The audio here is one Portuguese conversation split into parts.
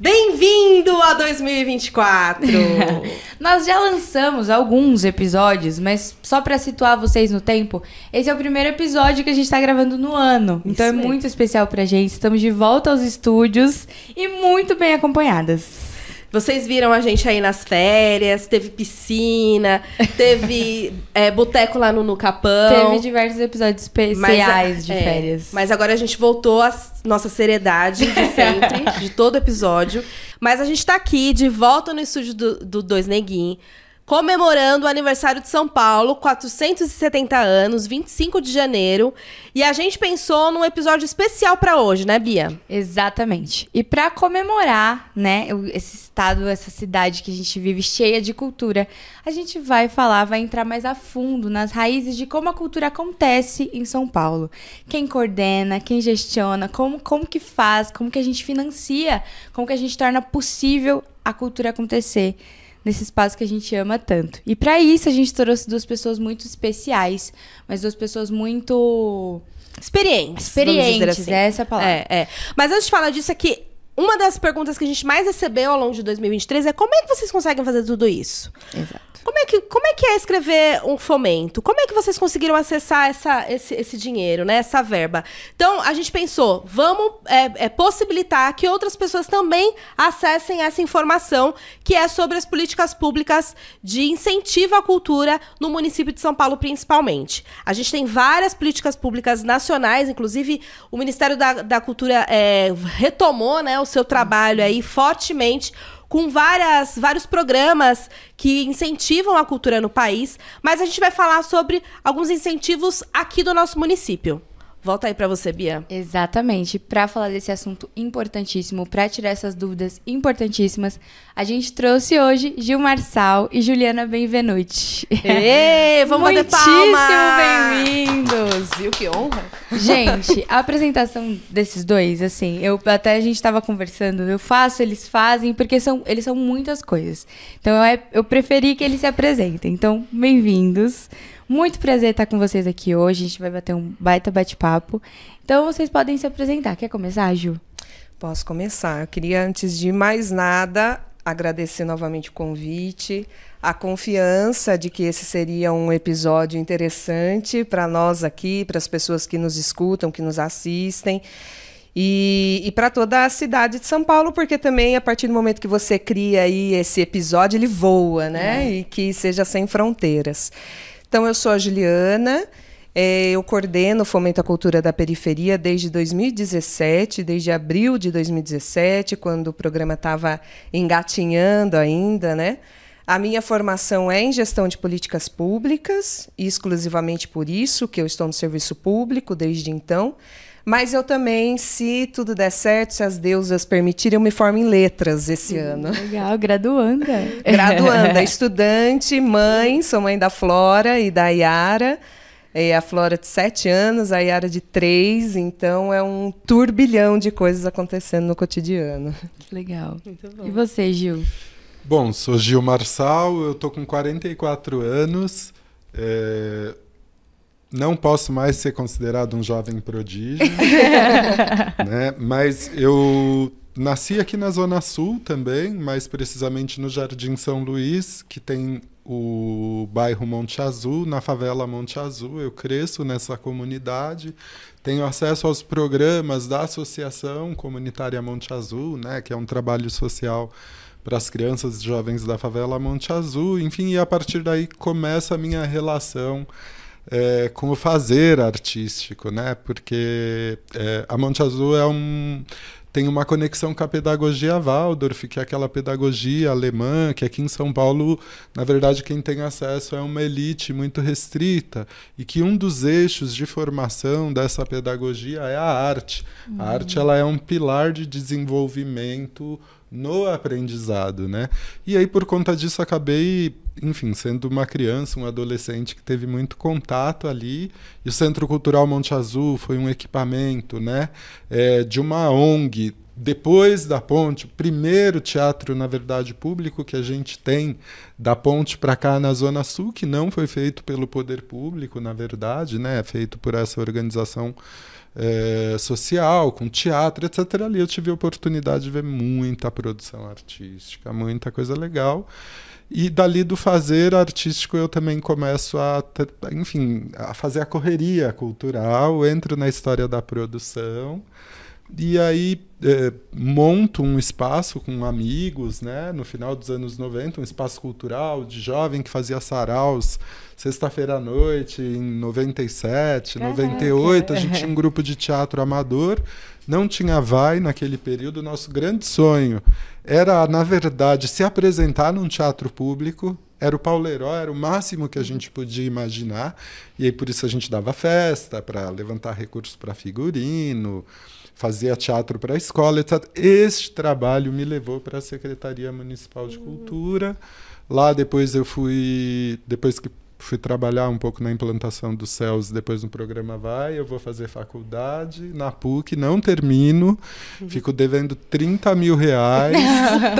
Bem-vindo a 2024! Nós já lançamos alguns episódios, mas só para situar vocês no tempo, esse é o primeiro episódio que a gente tá gravando no ano. Então Isso é aí. muito especial pra gente. Estamos de volta aos estúdios e muito bem acompanhadas. Vocês viram a gente aí nas férias, teve piscina, teve é, boteco lá no, no Capão. Teve diversos episódios especiais de é, férias. Mas agora a gente voltou à nossa seriedade de sempre, de todo episódio. Mas a gente tá aqui, de volta no estúdio do, do Dois Neguinhos, comemorando o aniversário de São Paulo, 470 anos, 25 de janeiro. E a gente pensou num episódio especial pra hoje, né, Bia? Exatamente. E pra comemorar, né, esse estado, essa cidade que a gente vive cheia de cultura, a gente vai falar, vai entrar mais a fundo nas raízes de como a cultura acontece em São Paulo. Quem coordena, quem gestiona, como, como que faz, como que a gente financia, como que a gente torna possível a cultura acontecer nesse espaço que a gente ama tanto. E pra isso a gente trouxe duas pessoas muito especiais, mas duas pessoas muito Experientes. experientes, assim. é essa a palavra. É, é. Mas antes de falar disso aqui, uma das perguntas que a gente mais recebeu ao longo de 2023 é como é que vocês conseguem fazer tudo isso? Exato. Como é que, como é, que é escrever um fomento? Como é que vocês conseguiram acessar essa, esse, esse dinheiro, né? Essa verba? Então, a gente pensou, vamos é, é, possibilitar que outras pessoas também acessem essa informação, que é sobre as políticas públicas de incentivo à cultura no município de São Paulo, principalmente. A gente tem várias políticas públicas nacionais, inclusive o Ministério da, da Cultura é, retomou né, o seu trabalho aí fortemente com várias, vários programas que incentivam a cultura no país, mas a gente vai falar sobre alguns incentivos aqui do nosso município. Volta aí para você, Bia. Exatamente. Para falar desse assunto importantíssimo, para tirar essas dúvidas importantíssimas, a gente trouxe hoje Gil Marçal e Juliana Benvenuti. Ê, vamos bater Muitíssimo palma! bem-vindos! Viu que honra? Gente, a apresentação desses dois, assim, eu até a gente tava conversando, eu faço, eles fazem, porque são, eles são muitas coisas. Então eu, é- eu preferi que eles se apresentem. Então, bem-vindos. Muito prazer estar com vocês aqui hoje. A gente vai bater um baita bate-papo. Então vocês podem se apresentar. Quer começar, Ju? Posso começar. Eu queria, antes de mais nada, agradecer novamente o convite, a confiança de que esse seria um episódio interessante para nós aqui, para as pessoas que nos escutam, que nos assistem. E, e para toda a cidade de São Paulo, porque também a partir do momento que você cria aí esse episódio, ele voa, né? E que seja sem fronteiras. Então, eu sou a Juliana, eh, eu coordeno o Fomento à Cultura da Periferia desde 2017, desde abril de 2017, quando o programa estava engatinhando ainda, né? A minha formação é em gestão de políticas públicas, exclusivamente por isso que eu estou no serviço público desde então. Mas eu também, se tudo der certo, se as deusas permitirem, eu me formo em letras esse ano. Legal, graduanda. Graduanda, estudante, mãe, sou mãe da Flora e da Yara. É a Flora de sete anos, a Yara de três, então é um turbilhão de coisas acontecendo no cotidiano. Que legal. E você, Gil? Bom, sou Gil Marçal, eu tô com 44 anos. é, Não posso mais ser considerado um jovem prodígio, né? Mas eu nasci aqui na Zona Sul também, mais precisamente no Jardim São Luís, que tem o bairro Monte Azul, na favela Monte Azul. Eu cresço nessa comunidade, tenho acesso aos programas da Associação Comunitária Monte Azul, né, que é um trabalho social para as crianças e jovens da favela Monte Azul, enfim, e a partir daí começa a minha relação é, com o fazer artístico, né? Porque é, a Monte Azul é um tem uma conexão com a pedagogia Waldorf, que é aquela pedagogia alemã, que aqui em São Paulo, na verdade, quem tem acesso é uma elite muito restrita, e que um dos eixos de formação dessa pedagogia é a arte. A arte ela é um pilar de desenvolvimento no aprendizado, né? E aí por conta disso acabei, enfim, sendo uma criança, um adolescente que teve muito contato ali. E o Centro Cultural Monte Azul foi um equipamento, né, é, de uma ONG depois da ponte, o primeiro teatro, na verdade, público que a gente tem da ponte para cá na Zona Sul, que não foi feito pelo poder público, na verdade, né? É feito por essa organização é, social, com teatro, etc. Ali eu tive a oportunidade de ver muita produção artística, muita coisa legal. E dali do fazer artístico eu também começo a, enfim, a fazer a correria cultural, entro na história da produção. E aí é, monto um espaço com amigos, né, no final dos anos 90, um espaço cultural de jovem que fazia saraus sexta-feira à noite, em 97, Caraca. 98. A gente tinha um grupo de teatro amador, não tinha vai naquele período. Nosso grande sonho era, na verdade, se apresentar num teatro público. Era o Pauleiró, era o máximo que a gente podia imaginar. E aí por isso a gente dava festa para levantar recursos para figurino fazia teatro para a escola, etc. Este trabalho me levou para a Secretaria Municipal de Cultura. Lá depois eu fui, depois que fui trabalhar um pouco na implantação dos céus, depois no programa Vai, eu vou fazer faculdade na PUC, não termino, fico devendo 30 mil reais,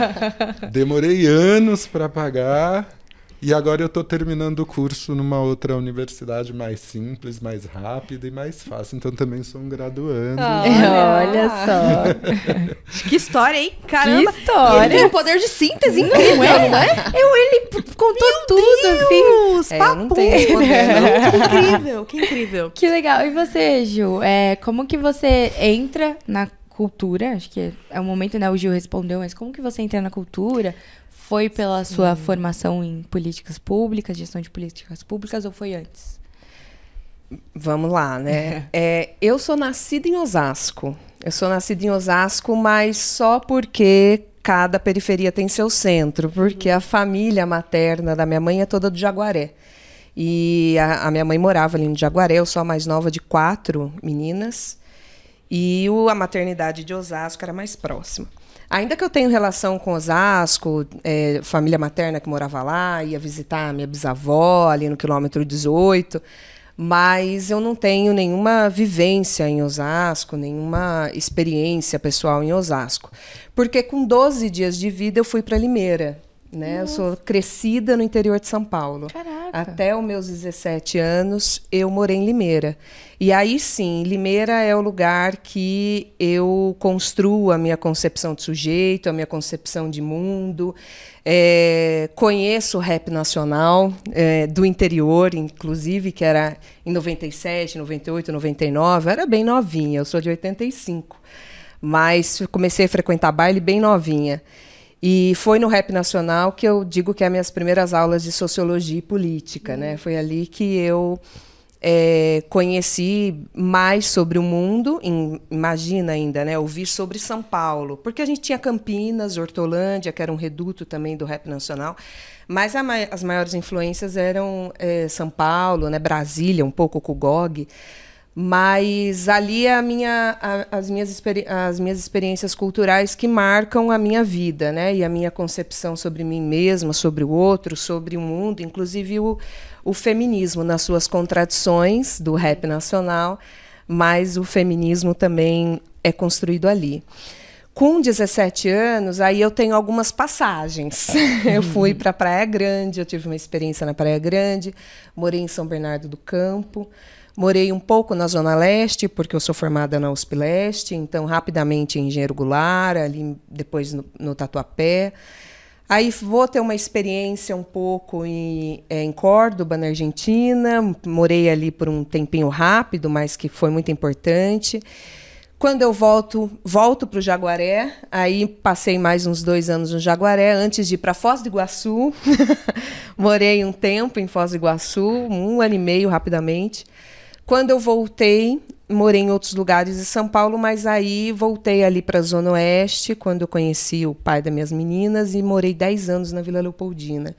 demorei anos para pagar, e agora eu estou terminando o curso numa outra universidade mais simples, mais rápida e mais fácil. Então também sou um graduando. olha só. que história, hein? Caramba. Que história. ele tem um poder de síntese incrível, não é? Não é? Eu, ele contou Meu tudo, Deus, assim. É, tem esse poder, não. Que incrível, que incrível. Que legal. E você, Ju? É, como que você entra na cultura? Acho que é o momento, né? O Gil respondeu, mas como que você entra na cultura? Foi pela Sim. sua formação em políticas públicas, gestão de políticas públicas, ou foi antes? Vamos lá, né? é, eu sou nascida em Osasco. Eu sou nascida em Osasco, mas só porque cada periferia tem seu centro, porque a família materna da minha mãe é toda do Jaguaré. E a, a minha mãe morava ali no Jaguaré, eu sou a mais nova de quatro meninas. E o, a maternidade de Osasco era mais próxima. Ainda que eu tenha relação com Osasco, é, família materna que morava lá, ia visitar minha bisavó ali no quilômetro 18, mas eu não tenho nenhuma vivência em Osasco, nenhuma experiência pessoal em Osasco. Porque com 12 dias de vida eu fui para Limeira. Né? Eu sou crescida no interior de São Paulo. Caraca. Até os meus 17 anos, eu morei em Limeira. E aí sim, Limeira é o lugar que eu construo a minha concepção de sujeito, a minha concepção de mundo. É, conheço o rap nacional é, do interior, inclusive, que era em 97, 98, 99. Eu era bem novinha, eu sou de 85. Mas comecei a frequentar baile bem novinha. E foi no Rap Nacional que eu digo que é minhas primeiras aulas de sociologia e política, né? Foi ali que eu é, conheci mais sobre o mundo, em, imagina ainda, né? Ouvir sobre São Paulo, porque a gente tinha Campinas, Hortolândia, que era um reduto também do Rap Nacional, mas as maiores influências eram é, São Paulo, né? Brasília, um pouco com o GOG. Mas ali é a minha, a, as, minhas as minhas experiências culturais que marcam a minha vida, né? E a minha concepção sobre mim mesma, sobre o outro, sobre o mundo, inclusive o, o feminismo nas suas contradições do rap nacional, mas o feminismo também é construído ali. Com 17 anos, aí eu tenho algumas passagens. eu fui para Praia Grande, eu tive uma experiência na Praia Grande, morei em São Bernardo do Campo. Morei um pouco na Zona Leste, porque eu sou formada na USP Leste, então rapidamente em Engenheiro Goulart, ali depois no, no Tatuapé. Aí vou ter uma experiência um pouco em, é, em Córdoba, na Argentina. Morei ali por um tempinho rápido, mas que foi muito importante. Quando eu volto, volto para o Jaguaré. Aí passei mais uns dois anos no Jaguaré antes de ir para Foz do Iguaçu. Morei um tempo em Foz do Iguaçu, um ano e meio rapidamente. Quando eu voltei, morei em outros lugares de São Paulo, mas aí voltei ali para a Zona Oeste, quando eu conheci o pai das minhas meninas, e morei 10 anos na Vila Leopoldina.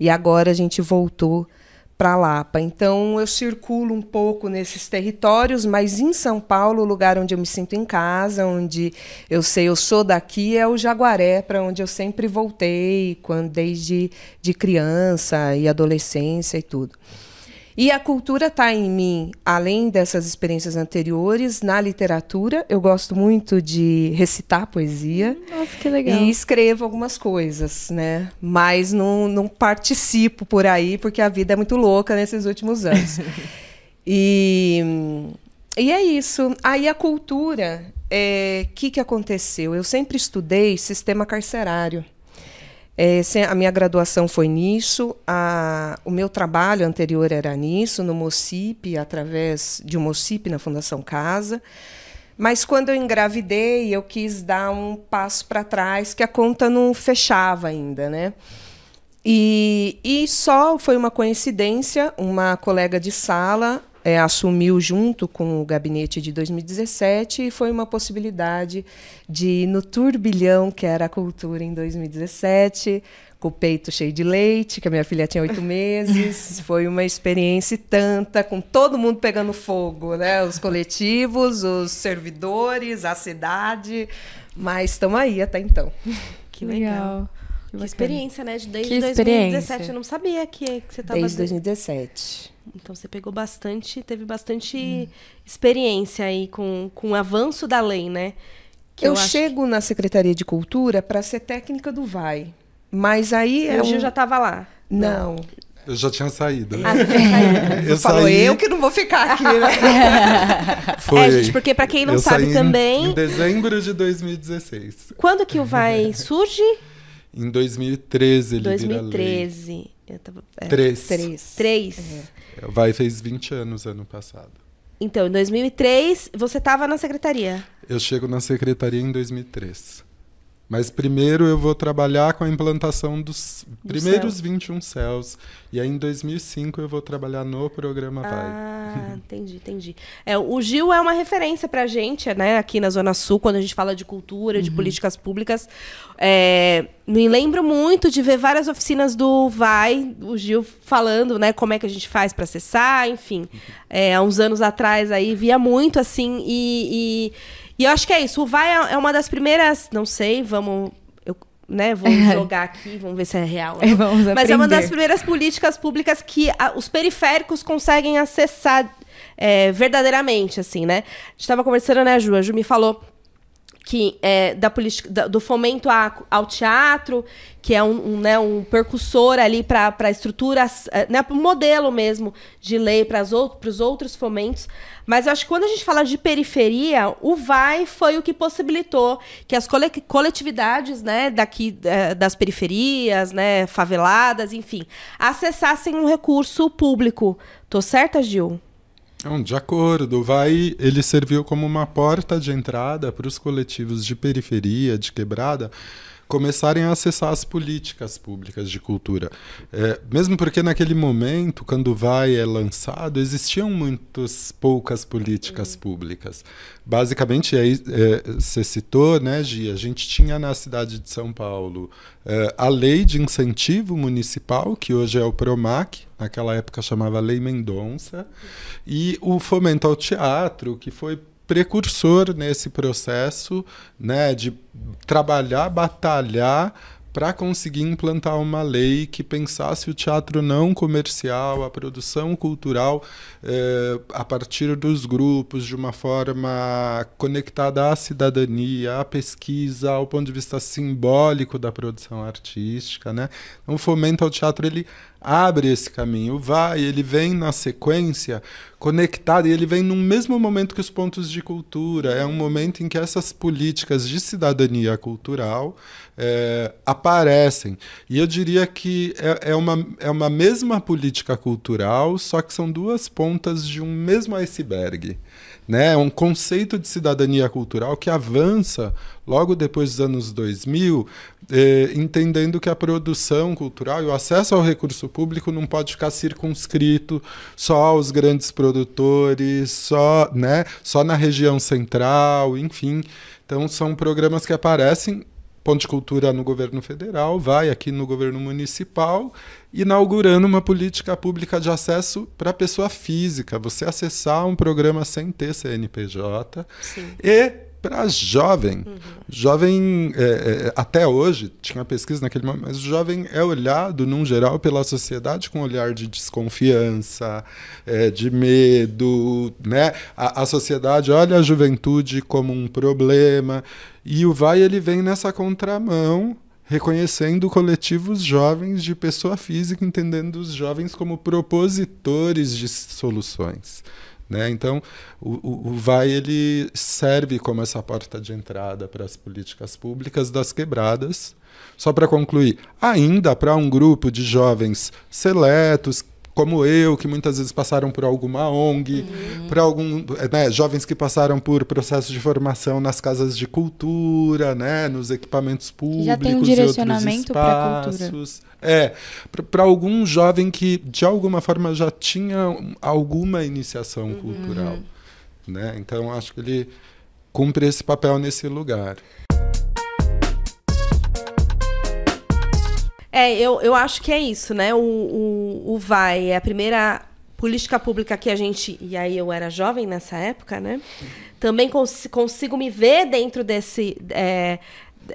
E agora a gente voltou para Lapa. Então eu circulo um pouco nesses territórios, mas em São Paulo, o lugar onde eu me sinto em casa, onde eu sei eu sou daqui, é o Jaguaré, para onde eu sempre voltei, quando desde de criança e adolescência e tudo. E a cultura está em mim, além dessas experiências anteriores, na literatura. Eu gosto muito de recitar poesia. Nossa, que legal. E escrevo algumas coisas, né? Mas não, não participo por aí, porque a vida é muito louca nesses últimos anos. e, e é isso. Aí a cultura, o é, que, que aconteceu? Eu sempre estudei sistema carcerário. É, a minha graduação foi nisso, a, o meu trabalho anterior era nisso, no MOCIP, através de um MOCIP na Fundação Casa. Mas quando eu engravidei, eu quis dar um passo para trás, que a conta não fechava ainda, né? E, e só foi uma coincidência, uma colega de sala é, assumiu junto com o gabinete de 2017 e foi uma possibilidade de ir no turbilhão que era a cultura em 2017, com o peito cheio de leite, que a minha filha tinha oito meses. Foi uma experiência tanta, com todo mundo pegando fogo, né? Os coletivos, os servidores, a cidade. Mas estamos aí até então. Que legal. Que, que experiência, né? Desde que 2017. Eu não sabia que, que você estava... Desde 2017. Então você pegou bastante, teve bastante hum. experiência aí com, com o avanço da lei, né? Que eu, eu chego que... na Secretaria de Cultura para ser técnica do VAI. Mas aí é. Hoje um... já estava lá. Não. Eu já tinha saído. Ah, você tinha saído. eu falou saí... eu que não vou ficar aqui, né? Foi. É, gente, porque para quem não eu sabe também. Em dezembro de 2016. Quando que o VAI surge? Em 2013 ele 2013. Eu tava, é, Três. Três. Três. É. Vai fez 20 anos ano passado. Então, em 2003, você estava na secretaria? Eu chego na secretaria em 2003. Mas primeiro eu vou trabalhar com a implantação dos Do primeiros céu. 21 céus. E aí em 2005 eu vou trabalhar no programa Vai. Ah, entendi, entendi. É, o Gil é uma referência pra gente, né, aqui na Zona Sul, quando a gente fala de cultura, uhum. de políticas públicas. É, me lembro muito de ver várias oficinas do Vai, o Gil falando, né, como é que a gente faz para acessar, enfim. É, há uns anos atrás aí, via muito assim, e, e e eu acho que é isso. O Vai é uma das primeiras. Não sei, vamos. Eu, né, vou jogar aqui, vamos ver se é real. É, vamos Mas é uma das primeiras políticas públicas que a, os periféricos conseguem acessar é, verdadeiramente, assim, né? A gente estava conversando, né, Ju? A Ju me falou que é, da política, do fomento a, ao teatro, que é um, um, né, um percussor ali para a estrutura, é, né, um modelo mesmo de lei para os outros fomentos. Mas eu acho que quando a gente fala de periferia, o VAI foi o que possibilitou que as coletividades né, daqui é, das periferias, né, faveladas, enfim, acessassem um recurso público. Tô certa, Gil? De acordo. Vai, ele serviu como uma porta de entrada para os coletivos de periferia, de quebrada, começarem a acessar as políticas públicas de cultura. É, mesmo porque naquele momento, quando Vai é lançado, existiam muitas poucas políticas uhum. públicas. Basicamente, aí, é, você citou, né, Gia, a gente tinha na cidade de São Paulo é, a lei de incentivo municipal, que hoje é o PROMAC, naquela época chamava Lei Mendonça, e o fomento ao teatro, que foi precursor nesse processo né, de trabalhar, batalhar para conseguir implantar uma lei que pensasse o teatro não comercial, a produção cultural eh, a partir dos grupos, de uma forma conectada à cidadania, à pesquisa, ao ponto de vista simbólico da produção artística. Né? Então, o fomento ao teatro ele abre esse caminho, vai, ele vem na sequência conectado e ele vem no mesmo momento que os pontos de cultura. É um momento em que essas políticas de cidadania cultural é, aparecem. E eu diria que é, é, uma, é uma mesma política cultural, só que são duas pontas de um mesmo iceberg né? Um conceito de cidadania cultural que avança logo depois dos anos 2000, eh, entendendo que a produção cultural e o acesso ao recurso público não pode ficar circunscrito só aos grandes produtores, só, né, só na região central, enfim. Então são programas que aparecem Ponte Cultura no governo federal, vai aqui no governo municipal, inaugurando uma política pública de acesso para a pessoa física, você acessar um programa sem ter CNPJ Sim. e para jovem. Jovem, é, é, até hoje, tinha pesquisa naquele momento, mas o jovem é olhado, num geral, pela sociedade com um olhar de desconfiança, é, de medo. Né? A, a sociedade olha a juventude como um problema. E o Vai ele vem nessa contramão reconhecendo coletivos jovens de pessoa física, entendendo os jovens como propositores de soluções. Né? Então, o, o, VAI ele serve como essa porta de entrada para as políticas públicas das quebradas. Só para concluir, ainda para um grupo de jovens seletos como eu, que muitas vezes passaram por alguma ONG, uhum. para algum, né, jovens que passaram por processos de formação nas casas de cultura, né, nos equipamentos públicos, já tem um direcionamento para cultura. É, para algum jovem que de alguma forma já tinha alguma iniciação uhum. cultural, né? Então acho que ele cumpre esse papel nesse lugar. É, eu, eu acho que é isso, né? O, o, o VAI é a primeira política pública que a gente. E aí eu era jovem nessa época, né? Também cons consigo me ver dentro desse. É,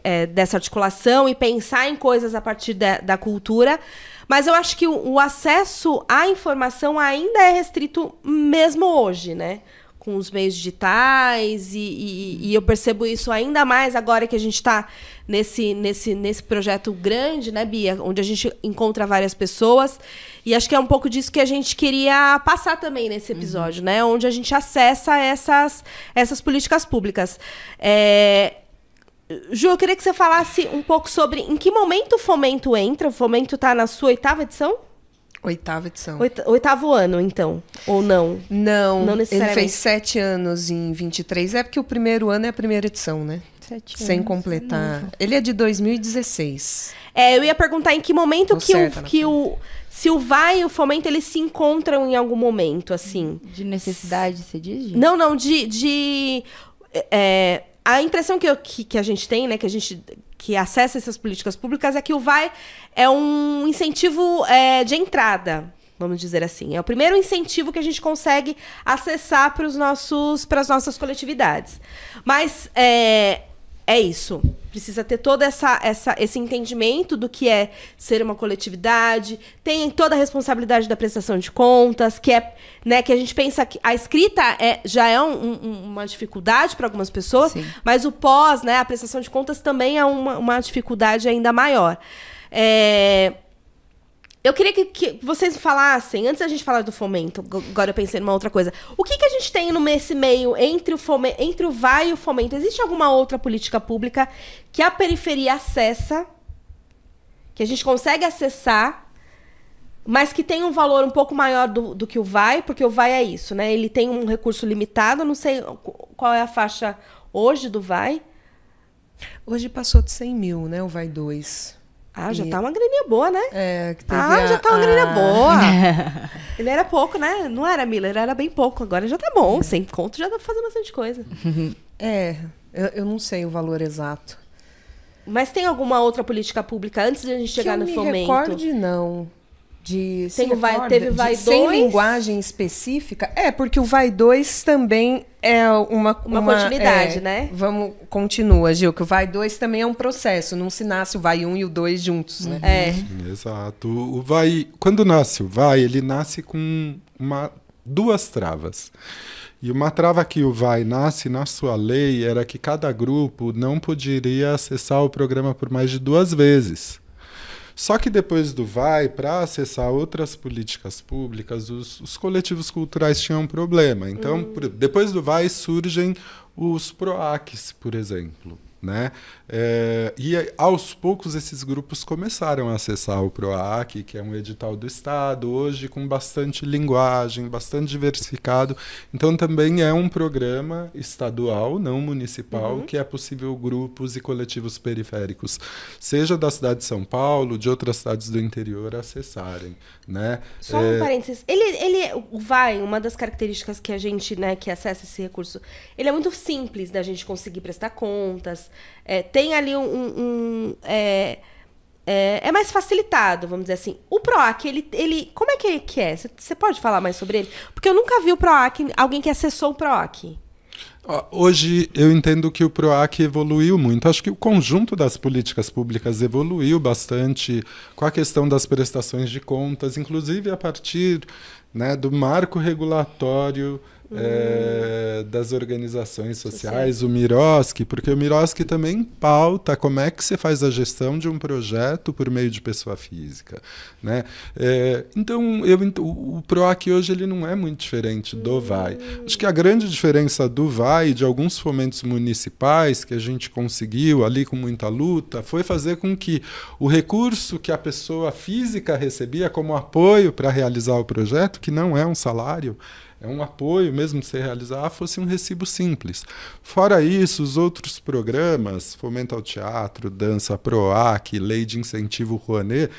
é, dessa articulação e pensar em coisas a partir da, da cultura. Mas eu acho que o, o, acesso à informação ainda é restrito mesmo hoje, né? Com os meios digitais, e, e, e eu percebo isso ainda mais agora que a gente está nesse, nesse, nesse projeto grande, né, Bia? Onde a gente encontra várias pessoas. E acho que é um pouco disso que a gente queria passar também nesse episódio, uhum. né? Onde a gente acessa essas, essas políticas públicas. É, Ju, eu queria que você falasse um pouco sobre em que momento o Fomento entra. O Fomento está na sua oitava edição? Oitava edição. oitavo ano, então? Ou não? Não, não necessariamente. ele fez sete anos em 23. É porque o primeiro ano é a primeira edição, né? Sete Sem anos. completar. Novo. Ele é de 2016. É, eu ia perguntar em que momento Tô que, o, que o. Se o vai e o fomento, eles se encontram em algum momento, assim. De necessidade, você diz? Não, não, de. de é, a impressão que, eu, que, que, a gente tem, né, que a gente que acessa essas políticas públicas é que o vai é um incentivo é, de entrada, vamos dizer assim. É o primeiro incentivo que a gente consegue acessar para os nossos para as nossas coletividades. Mas é, é isso. Precisa ter todo essa, essa, esse entendimento do que é ser uma coletividade, tem toda a responsabilidade da prestação de contas, que é, né, que a gente pensa que a escrita é, já é um, um, uma dificuldade para algumas pessoas, Sim. mas o pós, né, a prestação de contas também é uma, uma dificuldade ainda maior. É, eu queria que, que, vocês falassem, antes da gente falar do fomento, agora eu pensei numa outra coisa. O que, que a gente tem nesse meio entre o, fome, entre o vai e o fomento? Existe alguma outra política pública que a periferia acessa, que a gente consegue acessar, mas que tem um valor um pouco maior do, do que o vai, porque o vai é isso, né? Ele tem um recurso limitado, não sei qual é a faixa hoje do vai. Hoje passou de 100 mil, né? O vai 2. Ah, já e... tá uma graninha boa, né? É, que teve ah, a, já tá uma a... graninha boa. Ele era pouco, né? Não era Miller, era bem pouco. Agora já tá bom. Sem conto já dá pra fazer bastante coisa. É, eu, eu não sei o valor exato. Mas tem alguma outra política pública antes de a gente chegar que no eu me fomento? Recorde, não de Tem vai, teve vai 2 sem linguagem específica é porque o vai 2 também é uma uma, uma continuidade é, né? vamos continua Gil que o vai 2 também é um processo não se nasce o vai 1 um e o 2 juntos né? É. Exato. O vai quando nasce o vai ele nasce com uma duas travas. E uma trava que o vai nasce na sua lei era que cada grupo não poderia acessar o programa por mais de duas vezes só que depois do VAI, para acessar outras políticas públicas, os, os, coletivos culturais tinham um problema. Então, uhum. por, depois do VAI surgem os PROACs, por exemplo. Né? É, e aos poucos esses grupos começaram a acessar o PROAC, que é um edital do Estado, hoje com bastante linguagem, bastante diversificado. Então também é um programa estadual, não municipal, uhum. que é possível grupos e coletivos periféricos, seja da cidade de São Paulo, de outras cidades do interior, acessarem. Né? Só um é... parênteses. Ele, ele vai, uma das características que a gente, né, que acessa esse recurso, ele é muito simples da gente conseguir prestar contas é, ali um. um- um, é, é, é mais facilitado, vamos dizer assim. O PROAC, ele, ele como é que, que é? Você pode falar mais sobre ele? Porque eu nunca vi o PROAC, alguém que acessou o PROAC. Hoje eu entendo que o PROAC evoluiu muito. Acho que o conjunto das políticas públicas evoluiu bastante com a questão das prestações de contas, inclusive a partir né, do marco regulatório eh, das organizações sociais, o Miroski, porque o Miroski também pauta como é que você faz a gestão de um projeto por meio de pessoa física. Né? Eh, então, eu, o o PROAC hoje ele não é muito diferente do VAI. Acho que a grande diferença do VAI e de alguns fomentos municipais que a gente conseguiu ali com muita luta foi fazer com que o recurso que a pessoa física recebia como apoio para realizar o projeto, que não é um salário, é um apoio mesmo se realizar, fosse um recibo simples. Fora isso, os outros programas, Fomento ao Teatro, Dança PROAC, Lei de Incentivo Rouanet,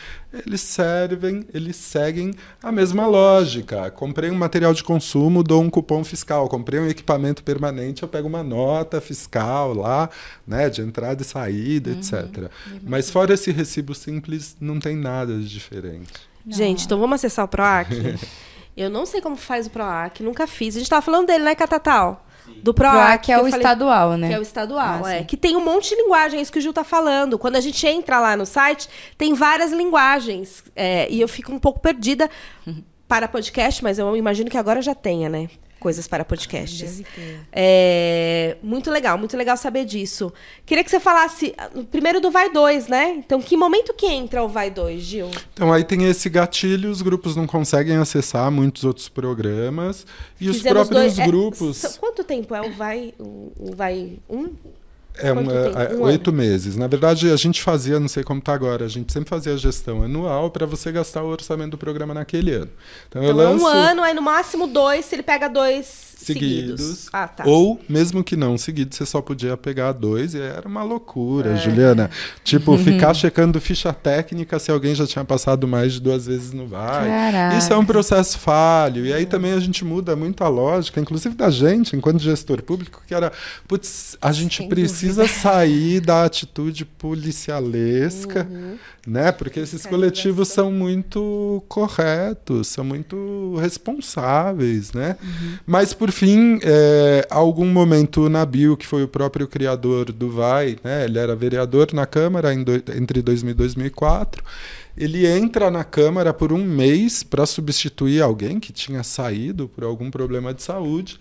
eles servem, eles seguem a mesma lógica. Comprei um material de consumo, dou um cupom fiscal. Comprei um equipamento permanente, eu pego uma nota fiscal lá, né, de entrada e saída, etc. Mas fora esse recibo simples, não tem nada de diferente. Gente, então vamos acessar o PROAC? eu não sei como faz o PROAC, nunca fiz. A gente tava falando dele, né, Catatal? Do PROAC. PROAC é o falei- estadual, né? Que é o estadual, Ah, é. sim. Que tem um monte de linguagem, é isso que o Gil tá falando. Quando a gente entra lá no site, tem várias linguagens. é, e eu fico um pouco perdida para podcast, mas eu imagino que agora já tenha, né? Coisas para podcasts. É, muito legal, muito legal saber disso. Queria que você falasse ah, primeiro do Vai 2, né? Então, que momento que entra o Vai 2, Gil? Então aí tem esse gatilho, os grupos não conseguem acessar muitos outros programas e os Fizemos próprios dois- é, grupos quanto tempo é o Vai, o, o Vai 1? É uma- é, Um oito meses. Na verdade a gente fazia, não sei como está agora, a gente sempre fazia a gestão anual para você gastar o orçamento do programa naquele ano. Então, eu Então, é lanço um ano, aí no máximo dois, se ele pega dois seguidos. seguidos. Ah, tá. Ou, mesmo que não seguidos, você só podia pegar dois e era uma loucura, É. Juliana. Tipo, ficar checando ficha técnica se alguém já tinha passado mais de duas vezes no VAI. Caraca. Isso é um processo falho. E aí também a gente muda muito a lógica, inclusive da gente, enquanto gestor público, que era, putz, a gente Sem precisa sair da atitude policialesca, né? Porque esses coletivos são muito corretos, são muito responsáveis, né? Mas por fim, é, algum momento o Nabil, que foi o próprio criador do Vai, né? Ele era vereador na Câmara do- entre 2000 e 2004. Ele entra na Câmara por um mês para substituir alguém que tinha saído por algum problema de saúde.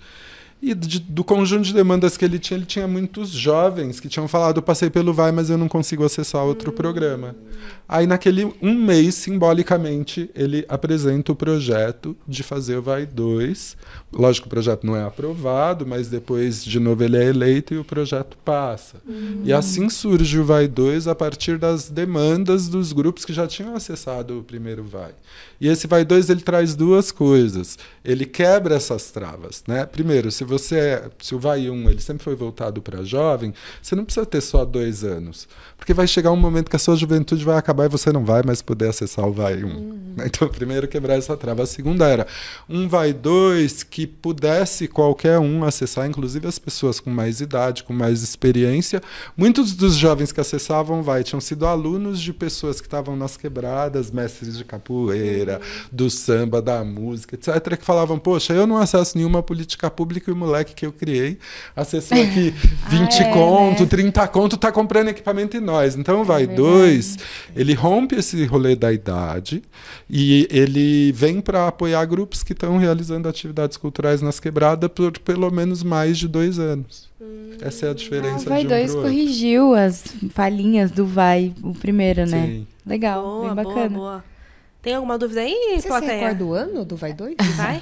E de- do conjunto de demandas que ele tinha, ele tinha muitos jovens que tinham falado: eu passei pelo Vai, mas eu não consigo acessar outro programa. Aí, naquele um mês, simbolicamente, ele apresenta o projeto de fazer o Vai 2. Lógico o projeto não é aprovado, mas depois, de novo, ele é eleito e o projeto passa. E assim surge o Vai 2 a partir das demandas dos grupos que já tinham acessado o primeiro Vai. E esse Vai 2 ele traz duas coisas. Ele quebra essas travas, né? Primeiro, se você é- se o Vai 1 ele sempre foi voltado para jovem, você não precisa ter só dois anos, porque vai chegar um momento que a sua juventude vai acabar e você não vai mais poder acessar o Vai 1. Então, primeiro quebrar essa trava. A segunda era um Vai 2 que pudesse qualquer um acessar, inclusive as pessoas com mais idade, com mais experiência. Muitos dos jovens que acessavam Vai tinham sido alunos de pessoas que estavam nas quebradas, mestres de capoeira, do samba, da música, etc., que falavam: Poxa, eu não acesso nenhuma política pública e moleque que eu criei acessou aqui 20 é, conto, né? 30 conto, tá comprando equipamento em nós. Então, vai dois, ele rompe esse rolê da idade e ele vem para apoiar grupos que estão realizando atividades culturais nas quebradas por pelo menos mais de dois anos. Essa é a Ah, diferença o Vai de um 2 pro outro. corrigiu as falhinhas do Vai, o primeiro, né? Sim. Legal, Boa, bem boa, bacana. boa. Tem alguma dúvida aí, Você se plateia? recorda do ano do Vai 2? Vai?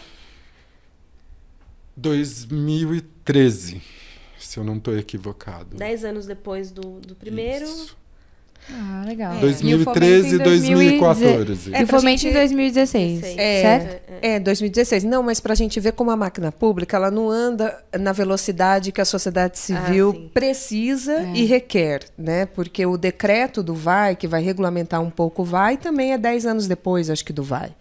2013, se eu não estou equivocado. Dez anos depois do, do primeiro. Isso. Ah, legal. É. 2013 e 2014. E o pra fomento gente- em 2016, É, certo? É, 2016. Não, mas para a gente ver como a máquina pública ela não anda na velocidade que a sociedade civil Ah, precisa É. e requer, né? Porque o decreto do VAI, que vai regulamentar um pouco o VAI, também é 10 anos depois, acho que, do VAI.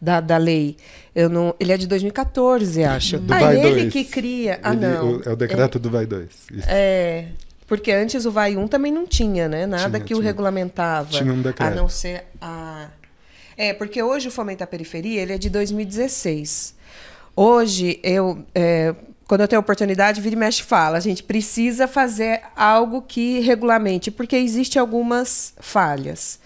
Da, da lei. Eu não, ele é de 2014, acho. Do ah, Vai ele 2. que cria. Ah, Ele- não. o- é o decreto do Vai 2. Isso. É. Porque antes o Vai 1 também não tinha, né? Nada Tinha, que o tinha. regulamentava. Tinha um decreto. A não ser a. É, porque hoje o Fomento à Periferia ele é de 2016. Hoje, eu. é, quando eu tenho oportunidade, vira e mexe fala. A gente precisa fazer algo que regulamente, porque existem algumas falhas.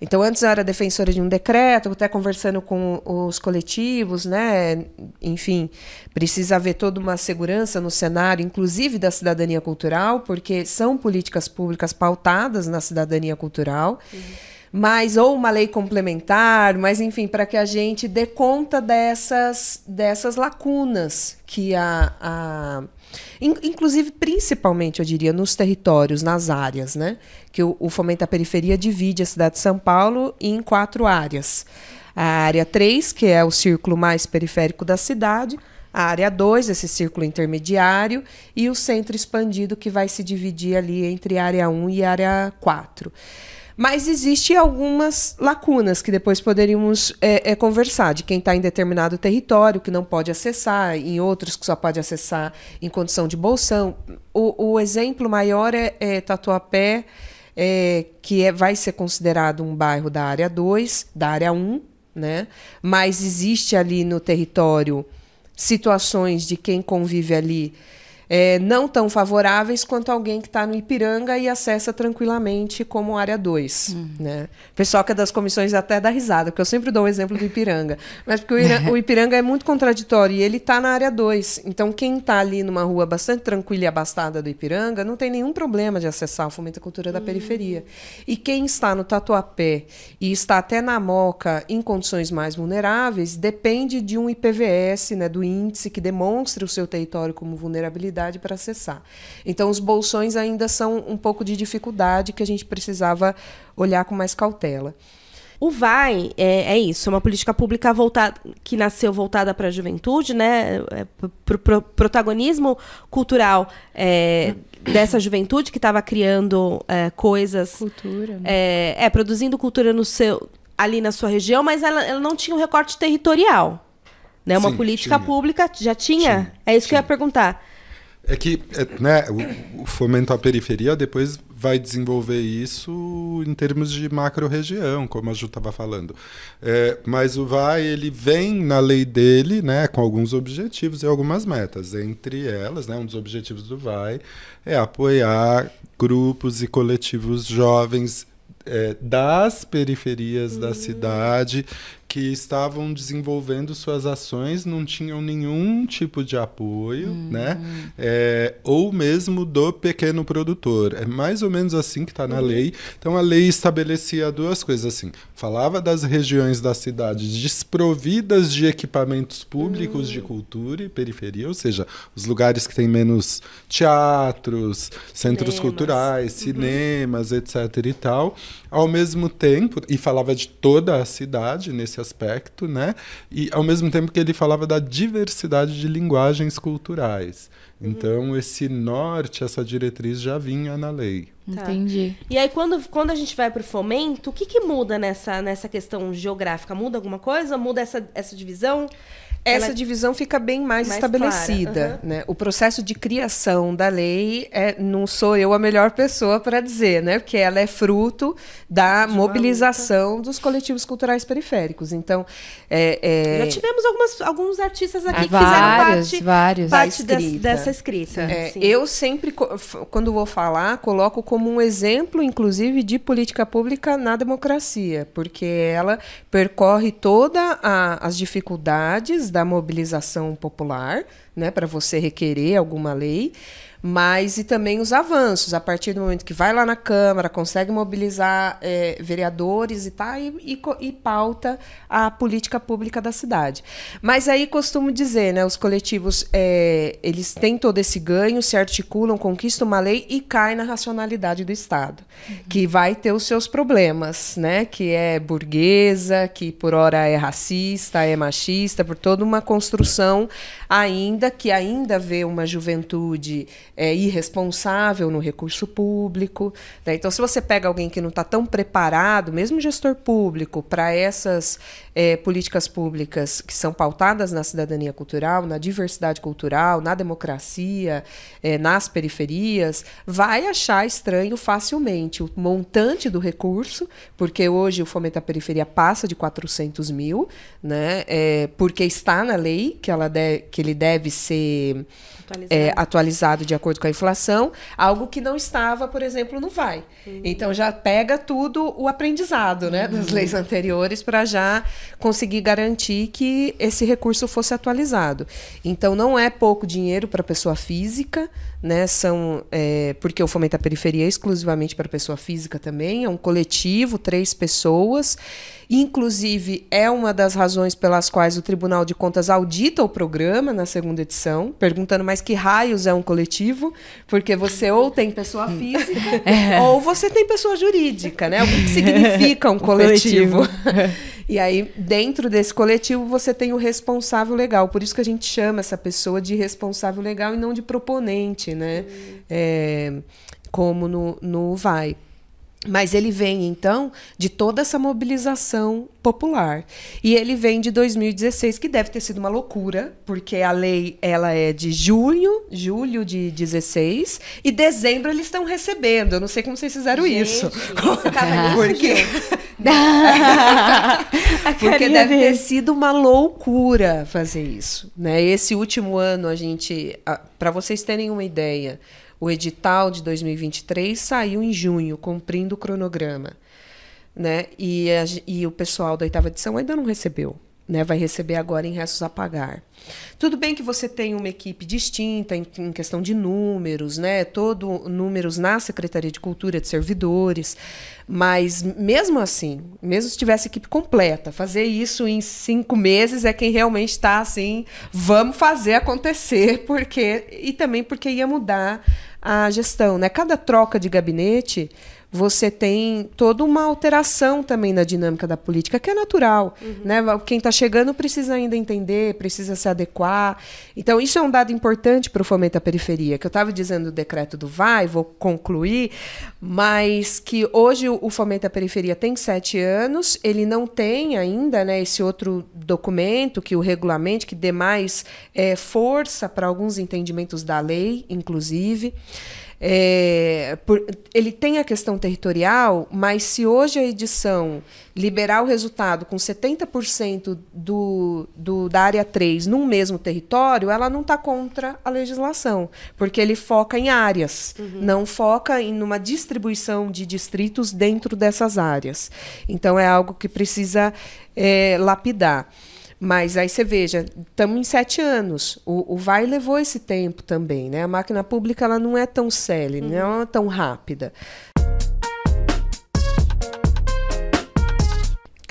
Então, antes eu era defensora de um decreto, até conversando com os coletivos, né? Enfim, precisa haver toda uma segurança no cenário, inclusive da cidadania cultural, porque são políticas públicas pautadas na cidadania cultural. Mas, ou uma lei complementar, mas enfim, para que a gente dê conta dessas, dessas lacunas que a, a In- Inclusive, principalmente, eu diria, nos territórios, nas áreas, né? Que o, o à Periferia divide a cidade de São Paulo em quatro áreas. A área 3, que é o círculo mais periférico da cidade, a área 2, esse círculo intermediário, e o centro expandido, que vai se dividir ali entre área 1 e área 4. Mas existem algumas lacunas que depois poderíamos é, é, conversar, de quem está em determinado território, que não pode acessar, em outros que só pode acessar em condição de bolsão. O, o exemplo maior é, é Tatuapé, é, que é, vai ser considerado um bairro da área 2, da área 1, né? mas existe ali no território situações de quem convive ali é, não tão favoráveis quanto alguém que está no Ipiranga e acessa tranquilamente como área 2. Né? O pessoal que é das comissões até dá risada, porque eu sempre dou o exemplo do Ipiranga. Mas porque o, Ira- o Ipiranga é muito contraditório e ele está na área 2. Então, quem está ali numa rua bastante tranquila e abastada do Ipiranga não tem nenhum problema de acessar o Fomento à Cultura da Periferia. E quem está no Tatuapé e está até na Moca em condições mais vulneráveis, depende de um IPVS, né, do índice que demonstre o seu território como vulnerabilidade para acessar. Então, os bolsões ainda são um pouco de dificuldade que a gente precisava olhar com mais cautela. O VAI é, é isso, é uma política pública voltada, que nasceu voltada para a juventude, né? Para o pro, protagonismo cultural é, dessa juventude que estava criando é, coisas. Cultura. né? É, é, produzindo cultura no seu, ali na sua região, mas ela, ela não tinha um recorte territorial. Né? Uma Sim, política tinha. pública já tinha? Tinha, é isso que eu ia tinha. perguntar. É que é, né, o, o fomento à periferia depois vai desenvolver isso em termos de macro-região, como a Ju estava falando. É, mas o VAI ele vem na lei dele né, com alguns objetivos e algumas metas. Entre elas, né, um dos objetivos do VAI é apoiar grupos e coletivos jovens é, das periferias da cidade que estavam desenvolvendo suas ações, não tinham nenhum tipo de apoio, né? É, ou mesmo do pequeno produtor. É mais ou menos assim que está na lei. Então a lei estabelecia duas coisas assim. Falava das regiões da cidade desprovidas de equipamentos públicos de cultura e periferia, ou seja, os lugares que têm menos teatros, centros Cinemas. culturais, cinemas, etc. e tal. Ao mesmo tempo, e falava de toda a cidade nesse aspecto, né? E ao mesmo tempo que ele falava da diversidade de linguagens culturais. Então, esse norte, essa diretriz já vinha na lei. Tá. Entendi. E aí, quando, quando a gente vai para o fomento, o que, que muda nessa, nessa questão geográfica? Muda alguma coisa? Muda essa, essa divisão? Essa Ela- divisão fica bem mais, Mais estabelecida. clara, Né? O processo de criação da lei é, não sou eu a melhor pessoa para dizer, né? porque ela é fruto da De mobilização dos coletivos culturais periféricos. Então, é, é, Já tivemos algumas, alguns artistas aqui Ah, que fizeram vários, parte, vários. parte escrita. dessa escrita. É, eu sempre, quando vou falar, coloco como um exemplo, inclusive, de política pública na democracia, porque ela percorre todas as dificuldades da mobilização popular, né, para você requerer alguma lei, mas e também os avanços, a partir do momento que vai lá na Câmara, consegue mobilizar é, vereadores e tal, e, e co- e pauta a política pública da cidade. Mas aí costumo dizer, né, os coletivos, é, eles têm todo esse ganho, se articulam, conquistam uma lei e cai na racionalidade do Estado, que vai ter os seus problemas, né, que é burguesa, que por hora é racista, é machista, por toda uma construção ainda que ainda vê uma juventude é, irresponsável no recurso público. Né? Então, se você pega alguém que não está tão preparado, mesmo gestor público, para essas é, políticas públicas que são pautadas na cidadania cultural, na diversidade cultural, na democracia, é, nas periferias, vai achar estranho facilmente o montante do recurso, porque hoje o Fomento à Periferia passa de 400 mil, né? É, porque está na lei que, ela de, que ele deve ser atualizado. É, atualizado de acordo com a inflação, algo que não estava, por exemplo, no VAI. Uhum. Então já pega tudo o aprendizado né, das leis anteriores para já conseguir garantir que esse recurso fosse atualizado. Então não é pouco dinheiro para pessoa física, né? São é, porque o Fomento à Periferia é exclusivamente para pessoa física também, é um coletivo, três pessoas. Inclusive, é uma das razões pelas quais o Tribunal de Contas audita o programa na segunda edição, perguntando que raios é um coletivo, porque você ou tem pessoa física é. ou você tem pessoa jurídica, né? O que significa um coletivo? E aí, dentro desse coletivo, você tem o responsável legal. Por isso que a gente chama essa pessoa de responsável legal e não de proponente, né? É, como no, no VAI. Mas ele vem, então, de toda essa mobilização popular. E ele vem de 2016, que deve ter sido uma loucura, porque a lei ela é de junho, julho de 16, e dezembro eles estão recebendo. Eu não sei como vocês fizeram Gente, isso. Você tava porque porque deve dele. ter sido uma loucura fazer isso, né? Esse último ano a gente, para vocês terem uma ideia, o edital de 2023 saiu em junho, cumprindo o cronograma. Né? E, a, e o pessoal da oitava edição ainda não recebeu. Né, vai receber agora em restos a pagar. Tudo bem que você tem uma equipe distinta em, em, questão de números, né, todo números na Secretaria de Cultura de servidores, mas mesmo assim, mesmo se tivesse equipe completa, fazer isso em cinco meses é quem realmente está assim, vamos fazer acontecer, porque e também porque ia mudar a gestão. Né? Cada troca de gabinete, você tem toda uma alteração também na dinâmica da política, que é natural. Uhum. Né? Quem está chegando precisa ainda entender, precisa se adequar. Então, isso é um dado importante para o fomento à periferia, que eu estava dizendo do decreto do VAI, vou concluir, mas que hoje o fomento à periferia tem sete anos, ele não tem ainda né, esse outro documento que o regulamento, que dê mais é, força para alguns entendimentos da lei, inclusive. É, por, ele tem a questão territorial, mas se hoje a edição liberar o resultado com 70% do, do, da área 3 num mesmo território, ela não está contra a legislação, porque ele foca em áreas, uhum. não foca em uma distribuição de distritos dentro dessas áreas. Então é algo que precisa é, lapidar. Mas aí você veja, estamos em sete anos. O, o VAI levou esse tempo também, né? A máquina pública ela não é tão célere, uhum. não é tão rápida.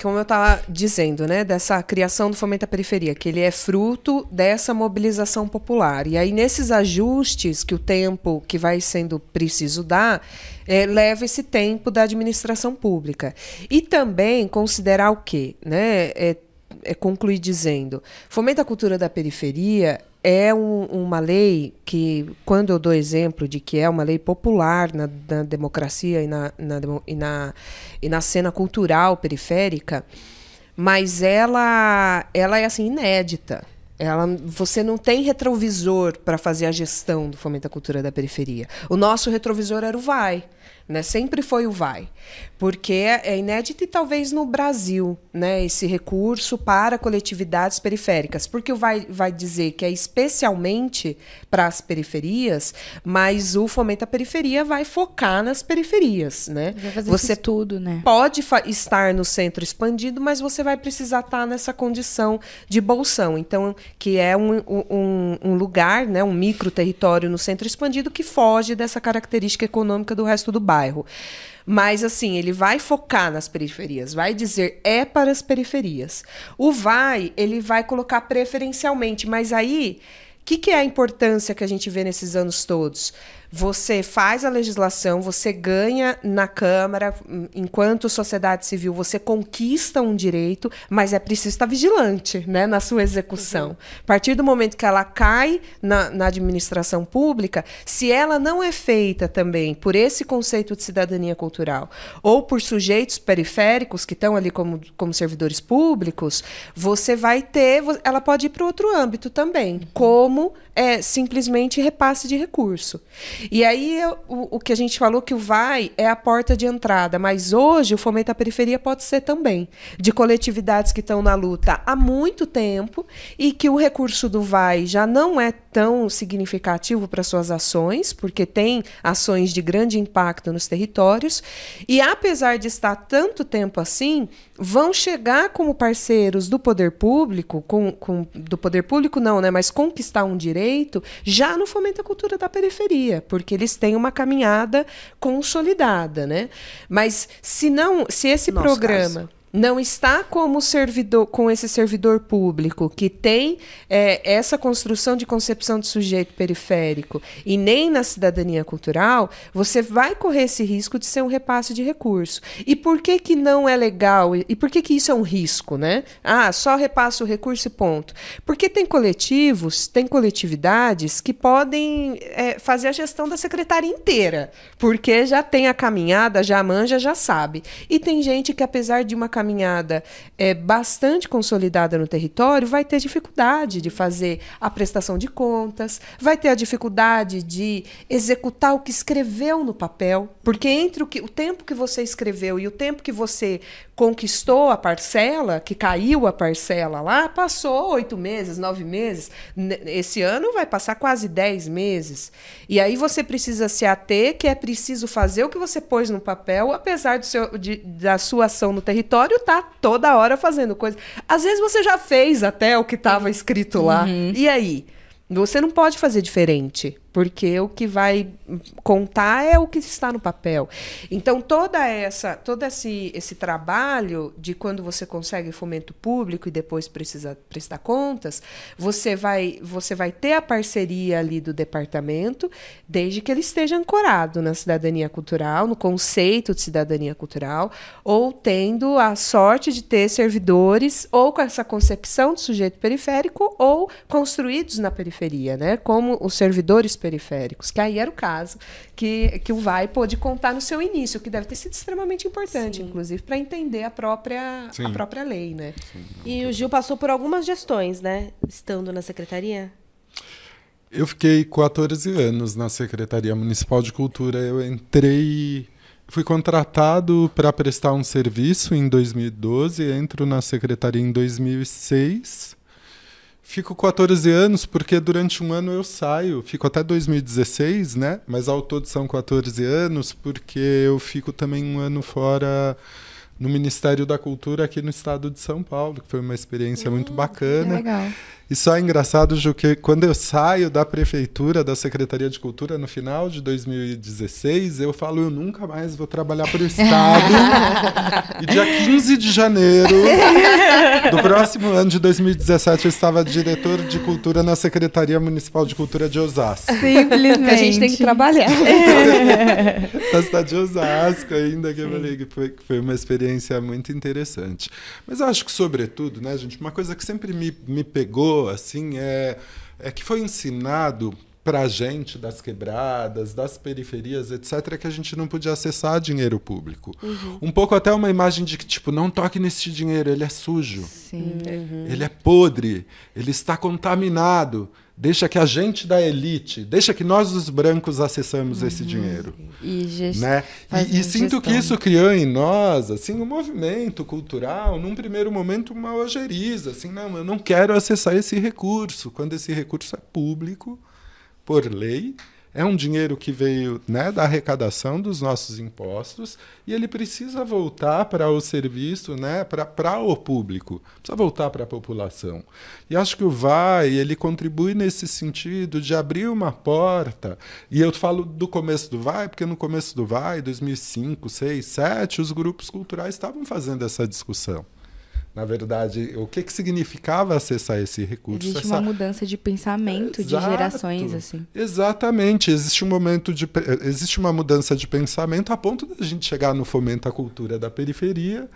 como eu estava dizendo, né, dessa criação do Fomento à Periferia, que ele é fruto dessa mobilização popular. E aí, nesses ajustes que o tempo que vai sendo preciso dar, é, leva esse tempo da administração pública. E também considerar o quê? Né? É, é, concluir dizendo: fomenta a cultura da periferia é um, uma lei que, quando eu dou exemplo de que é uma lei popular na, na democracia e na, na, e, na, e na cena cultural periférica, mas ela, ela é assim inédita. Ela, você não tem retrovisor para fazer a gestão do fomento à cultura da periferia. O nosso retrovisor era o VAI. Né? Sempre foi o vai, porque é inédito e talvez no Brasil, né, esse recurso para coletividades periféricas, porque o vai vai dizer que é especialmente para as periferias, mas o fomento à periferia vai focar nas periferias, né? você tudo, né? Pode estar no centro expandido, mas você vai precisar estar nessa condição de bolsão, então que é um, um, um lugar, né, um micro território no centro expandido que foge dessa característica econômica do resto do bairro bairro. Mas, assim, ele vai focar nas periferias, vai dizer é para as periferias. O vai, ele vai colocar preferencialmente, mas aí. O que, que é a importância que a gente vê nesses anos todos? Você faz a legislação, você ganha na Câmara, enquanto sociedade civil, você conquista um direito, mas é preciso estar vigilante né, na sua execução. A partir do momento que ela cai na, na administração pública, se ela não é feita também por esse conceito de cidadania cultural ou por sujeitos periféricos que estão ali como, como servidores públicos, você vai ter, ela pode ir para outro âmbito também, como é, simplesmente repasse de recurso. E aí o, o que a gente falou que o vai é a porta de entrada, mas hoje o fomento à periferia pode ser também de coletividades que estão na luta há muito tempo e que o recurso do vai já não é tão significativo para suas ações, porque tem ações de grande impacto nos territórios, e apesar de estar tanto tempo assim, vão chegar como parceiros do poder público, com, com, do poder público não, né, mas conquistar um direito já no fomento à cultura da periferia, porque eles têm uma caminhada consolidada, né? Mas se não, se esse Nosso programa caso não está como servidor com esse servidor público que tem é, essa construção de concepção de sujeito periférico e nem na cidadania cultural, você vai correr esse risco de ser um repasse de recurso. E por que que não é legal? E por que que isso é um risco, né? Ah, só repasso o recurso e ponto. Porque tem coletivos, tem coletividades que podem é, fazer a gestão da secretária inteira, porque já tem a caminhada, já manja, já sabe. E tem gente que apesar de uma caminhada é, bastante consolidada no território, vai ter dificuldade de fazer a prestação de contas, vai ter a dificuldade de executar o que escreveu no papel, porque entre o, que, o tempo que você escreveu e o tempo que você conquistou a parcela, que caiu a parcela lá, passou oito meses, nove meses. Esse ano vai passar quase dez meses. E aí você precisa se ater que é preciso fazer o que você pôs no papel, apesar do seu, de, da sua ação no território tá toda hora fazendo coisa. Às vezes você já fez até o que estava escrito lá. Uhum. E aí? Você não pode fazer diferente porque o que vai contar é o que está no papel. Então toda essa, todo esse, esse trabalho de quando você consegue fomento público e depois precisa prestar contas, você vai você vai ter a parceria ali do departamento, desde que ele esteja ancorado na cidadania cultural, no conceito de cidadania cultural, ou tendo a sorte de ter servidores ou com essa concepção de sujeito periférico ou construídos na periferia, né? Como os servidores periféricos que aí era o caso que, que o VAI pôde contar no seu início, que deve ter sido extremamente importante, Sim. inclusive, para entender a própria, a própria lei. Né? E o Gil passou por algumas gestões, né? Estando na secretaria? Eu fiquei 14 anos na Secretaria Municipal de Cultura. Eu entrei, fui contratado para prestar um serviço em 2012, entro na secretaria em 2006 Fico 14 anos porque durante um ano eu saio, fico até 2016, né? Mas ao todo são 14 anos porque eu fico também um ano fora no Ministério da Cultura aqui no estado de São Paulo, que foi uma experiência hum, muito bacana. legal. E só é engraçado, Ju, que quando eu saio da prefeitura, da Secretaria de Cultura, no final de 2016, eu falo, eu nunca mais vou trabalhar para o Estado. e dia 15 de janeiro do próximo ano de 2017, eu estava diretor de cultura na Secretaria Municipal de Cultura de Osasco. Simplesmente. a gente tem que trabalhar. na cidade de Osasco ainda, que eu falei que foi, que foi uma experiência muito interessante. Mas eu acho que, sobretudo, né, gente, uma coisa que sempre me, me pegou assim, é, é que foi ensinado para a gente das quebradas, das periferias, etc., que a gente não podia acessar dinheiro público. Uhum. Um pouco até uma imagem de que, tipo, não toque nesse dinheiro, ele é sujo. Uhum. Ele é podre, ele está contaminado. Deixa que a gente da elite, deixa que nós os brancos acessamos uhum. esse dinheiro. E, gest... né? e, e sinto que isso criou em nós assim um movimento cultural, num primeiro momento uma ojeriza, assim, não, eu não quero acessar esse recurso, quando esse recurso é público, por lei, é um dinheiro que veio né, da arrecadação dos nossos impostos e ele precisa voltar para o serviço, né, para o público, precisa voltar para a população. E acho que o VAI ele contribui nesse sentido de abrir uma porta. E eu falo do começo do VAI, porque no começo do VAI, 2005, 2006, 2007, os grupos culturais estavam fazendo essa discussão na verdade, o que, que significava acessar esse recurso. Existe essa... uma mudança de pensamento de Exato. gerações, assim. Exatamente. Existe um momento de. Existe uma mudança de pensamento a ponto da gente chegar no fomento à cultura da periferia.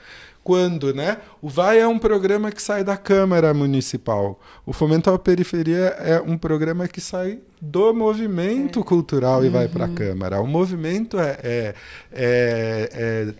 Quando, né? O VAI é um programa que sai da Câmara Municipal. O Fomento à Periferia é um programa que sai do movimento cultural e vai para a Câmara. O movimento é, é, é,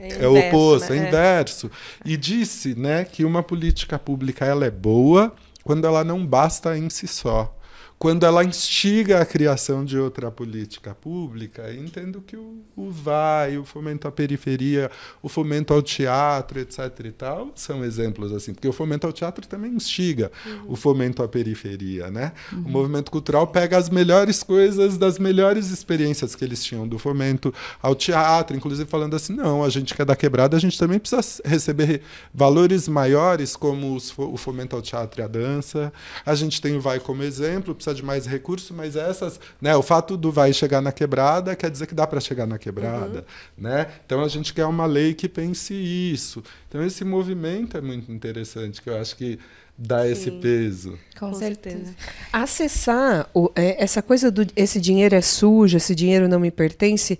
é é o oposto, né? é inverso. E disse né, que uma política pública ela é boa quando ela não basta em si só. Quando ela instiga a criação de outra política pública, entendo que o, o VAI, o fomento à periferia, o fomento ao teatro, etc. e tal, são exemplos assim. Porque o fomento ao teatro também instiga o fomento à periferia. Né? O movimento cultural pega as melhores coisas das melhores experiências que eles tinham do fomento ao teatro, inclusive falando assim: não, a gente que é da quebrada, a gente também precisa receber valores maiores, como os o fomento ao teatro e à dança. A gente tem o Vai como exemplo, precisa de mais recursos, mas essas, né, o fato do Vai chegar na quebrada quer dizer que dá para chegar na quebrada, né? Então a gente quer uma lei que pense isso. Então esse movimento é muito interessante, que eu acho que dá esse peso. Com, Com certeza. certeza. acessar o- é, essa coisa do esse dinheiro é sujo, esse dinheiro não me pertence,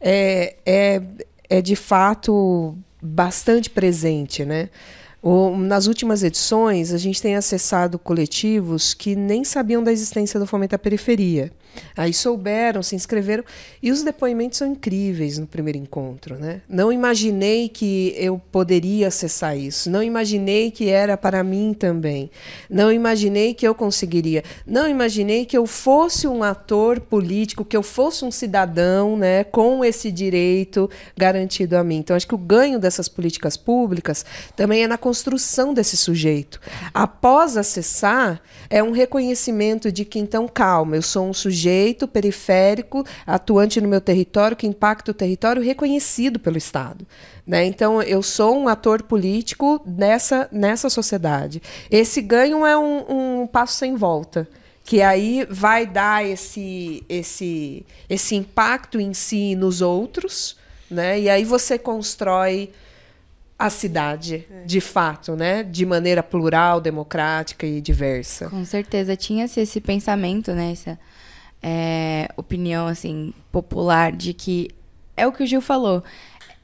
é, é, é de fato bastante presente, né? O- nas últimas edições, a gente tem acessado coletivos que nem sabiam da existência do Fomento à Periferia. Aí souberam, se inscreveram, e os depoimentos são incríveis no primeiro encontro. Né? Não imaginei que eu poderia acessar isso, não imaginei que era para mim também, não imaginei que eu conseguiria, não imaginei que eu fosse um ator político, que eu fosse um cidadão né, com esse direito garantido a mim. Então, acho que o ganho dessas políticas públicas também é na construção desse sujeito. Após acessar, é um reconhecimento de que, então, calma, eu sou um sujeito periférico, atuante no meu território, que impacta o território, reconhecido pelo Estado. Né? Então, eu sou um ator político nessa, nessa sociedade. Esse ganho é um, um passo sem volta que aí vai dar esse, esse, esse impacto em si e nos outros, né? E aí você constrói a cidade, de fato, né? De maneira plural, democrática e diversa. Com certeza. Tinha-se esse pensamento, né? Essa é, opinião, assim, popular de que é o que o Gil falou.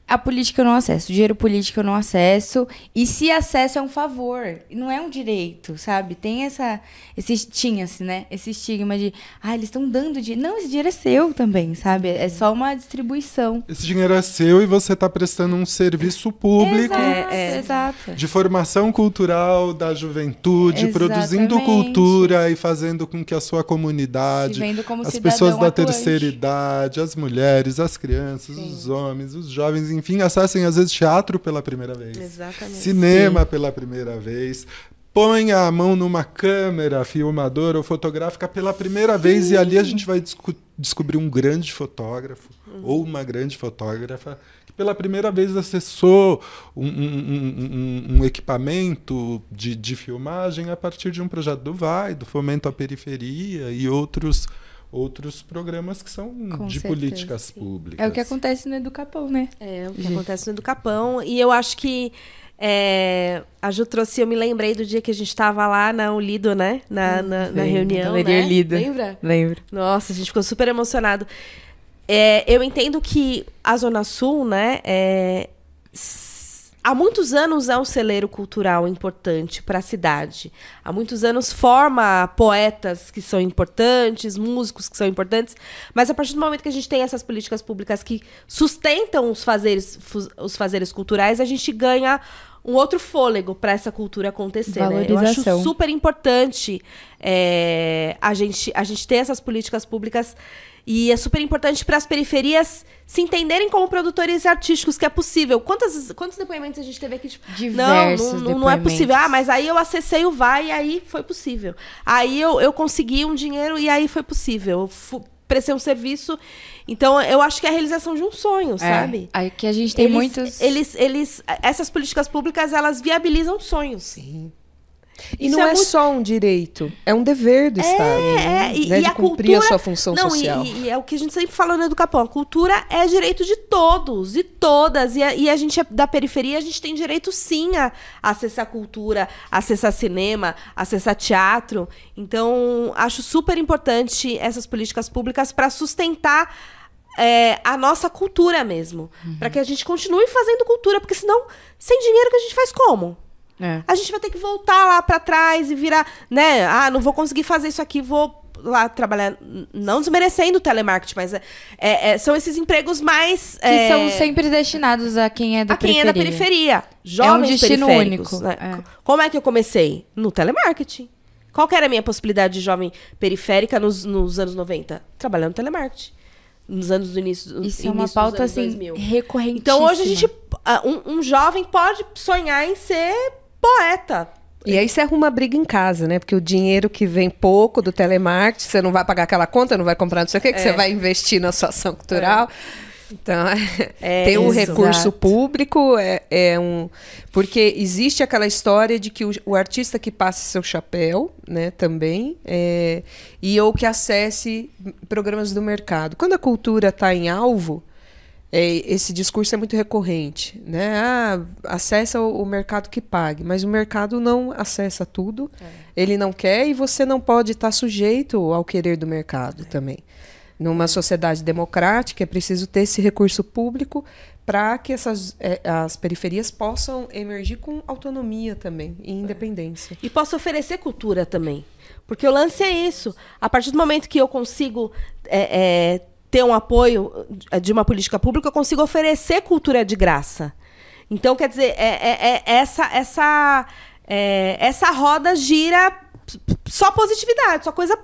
A política eu não acesso, o dinheiro político eu não acesso. E se acesso é um favor, não é um direito, sabe? Tem essa. Esse, Tinha-se, né? Esse estigma de. Ah, eles estão dando dinheiro. Não, esse dinheiro é seu também, sabe? É só uma distribuição. Esse dinheiro é seu e você está prestando um serviço público Exato, É, é. exato. de formação cultural da juventude, produzindo Exatamente. cultura e fazendo com que a sua comunidade, as pessoas da atuante. terceira idade, as mulheres, as crianças, os homens, os jovens, enfim, acessem às vezes teatro pela primeira vez, Exatamente. cinema pela primeira vez. Ponha a mão numa câmera filmadora ou fotográfica pela primeira vez e ali a gente vai descobrir um grande fotógrafo ou uma grande fotógrafa que pela primeira vez acessou um, um- um- um- um equipamento de, de filmagem a partir de um projeto do VAI, do Fomento à Periferia e outros, outros programas que são Com de certeza, políticas públicas. É o que acontece no Educapão, né? É o que acontece no Educapão. E eu acho que é, a Ju trouxe, eu me lembrei do dia que a gente estava lá na Unido, né? Na, na, na Lembro, reunião. Galeria né? Lido. Lembra? Lembro. Nossa, a gente ficou super emocionado. É, eu entendo que a Zona Sul, né, é, há muitos anos é um celeiro cultural importante para a cidade. Há muitos anos forma poetas que são importantes, músicos que são importantes, mas a partir do momento que a gente tem essas políticas públicas que sustentam os fazeres, os fazeres culturais, a gente ganha um outro fôlego para essa cultura acontecer. Né? Eu acho super importante é, a, gente, a gente ter essas políticas públicas e é super importante para as periferias se entenderem como produtores artísticos, que é possível. Quantas, quantos depoimentos a gente teve aqui? Tipo, Diversos não, não, não é possível. Ah, mas aí eu acessei o VAI e aí foi possível. Aí eu, eu consegui um dinheiro e aí foi possível. Eu prestei um serviço. Então, eu acho que é a realização de um sonho, sabe? É, que a gente tem eles, muitos. Eles, eles, essas políticas públicas, elas viabilizam sonhos. Sim. E Isso não é é, muito- só um direito, é um dever do Estado. né? É, e, né, e de a cumprir cultura, a sua função não, social. E, e é o que a gente sempre fala no Educapão. A cultura é direito de todos e todas. E a, e a gente é da periferia, a gente tem direito sim a, a acessar cultura, a acessar cinema, a acessar teatro. Então, acho super importante essas políticas públicas para sustentar é, a nossa cultura mesmo. Para que a gente continue fazendo cultura, porque senão, sem dinheiro que a gente faz como? É. a gente vai ter que voltar lá pra trás e virar, né? Ah, não vou conseguir fazer isso aqui, vou lá trabalhar. Não desmerecendo o telemarketing, mas é, é- é- são esses empregos mais. Que é, são sempre destinados a quem é da a quem periferia. é da periferia. Jovens destino periféricos, único, né? é. Como é que eu comecei? No telemarketing. Qual era a minha possibilidade de jovem periférica nos, nos anos 90? Trabalhando no telemarketing. Nos anos do início, Isso é uma início pauta, assim, 2000. recorrentíssima. Então hoje a gente. ah, Um, um jovem pode sonhar em ser poeta. E aí você arruma briga em casa, né? Porque o dinheiro que vem pouco do telemarketing, você não vai pagar aquela conta, não vai comprar não sei o que, que você vai investir na sua ação cultural. Então, É ter um isso. recurso Exato. público é, é um. Porque existe aquela história de que o, o artista que passe seu chapéu, né, também, é, e ou que acesse programas do mercado. Quando a cultura está em alvo, é, esse discurso é muito recorrente, né? Ah, acessa o, mercado que pague, mas o mercado não acessa tudo, ele não quer e você não pode estar sujeito ao querer do mercado também. Numa sociedade democrática é preciso ter esse recurso público para que essas eh, as periferias possam emergir com autonomia também e independência. E posso oferecer cultura também. Porque o lance é isso. A partir do momento que eu consigo é, é, ter um apoio é, de uma política pública, eu consigo oferecer cultura de graça. Então, quer dizer, é, é- é essa, essa, é, essa roda gira só positividade, só coisa,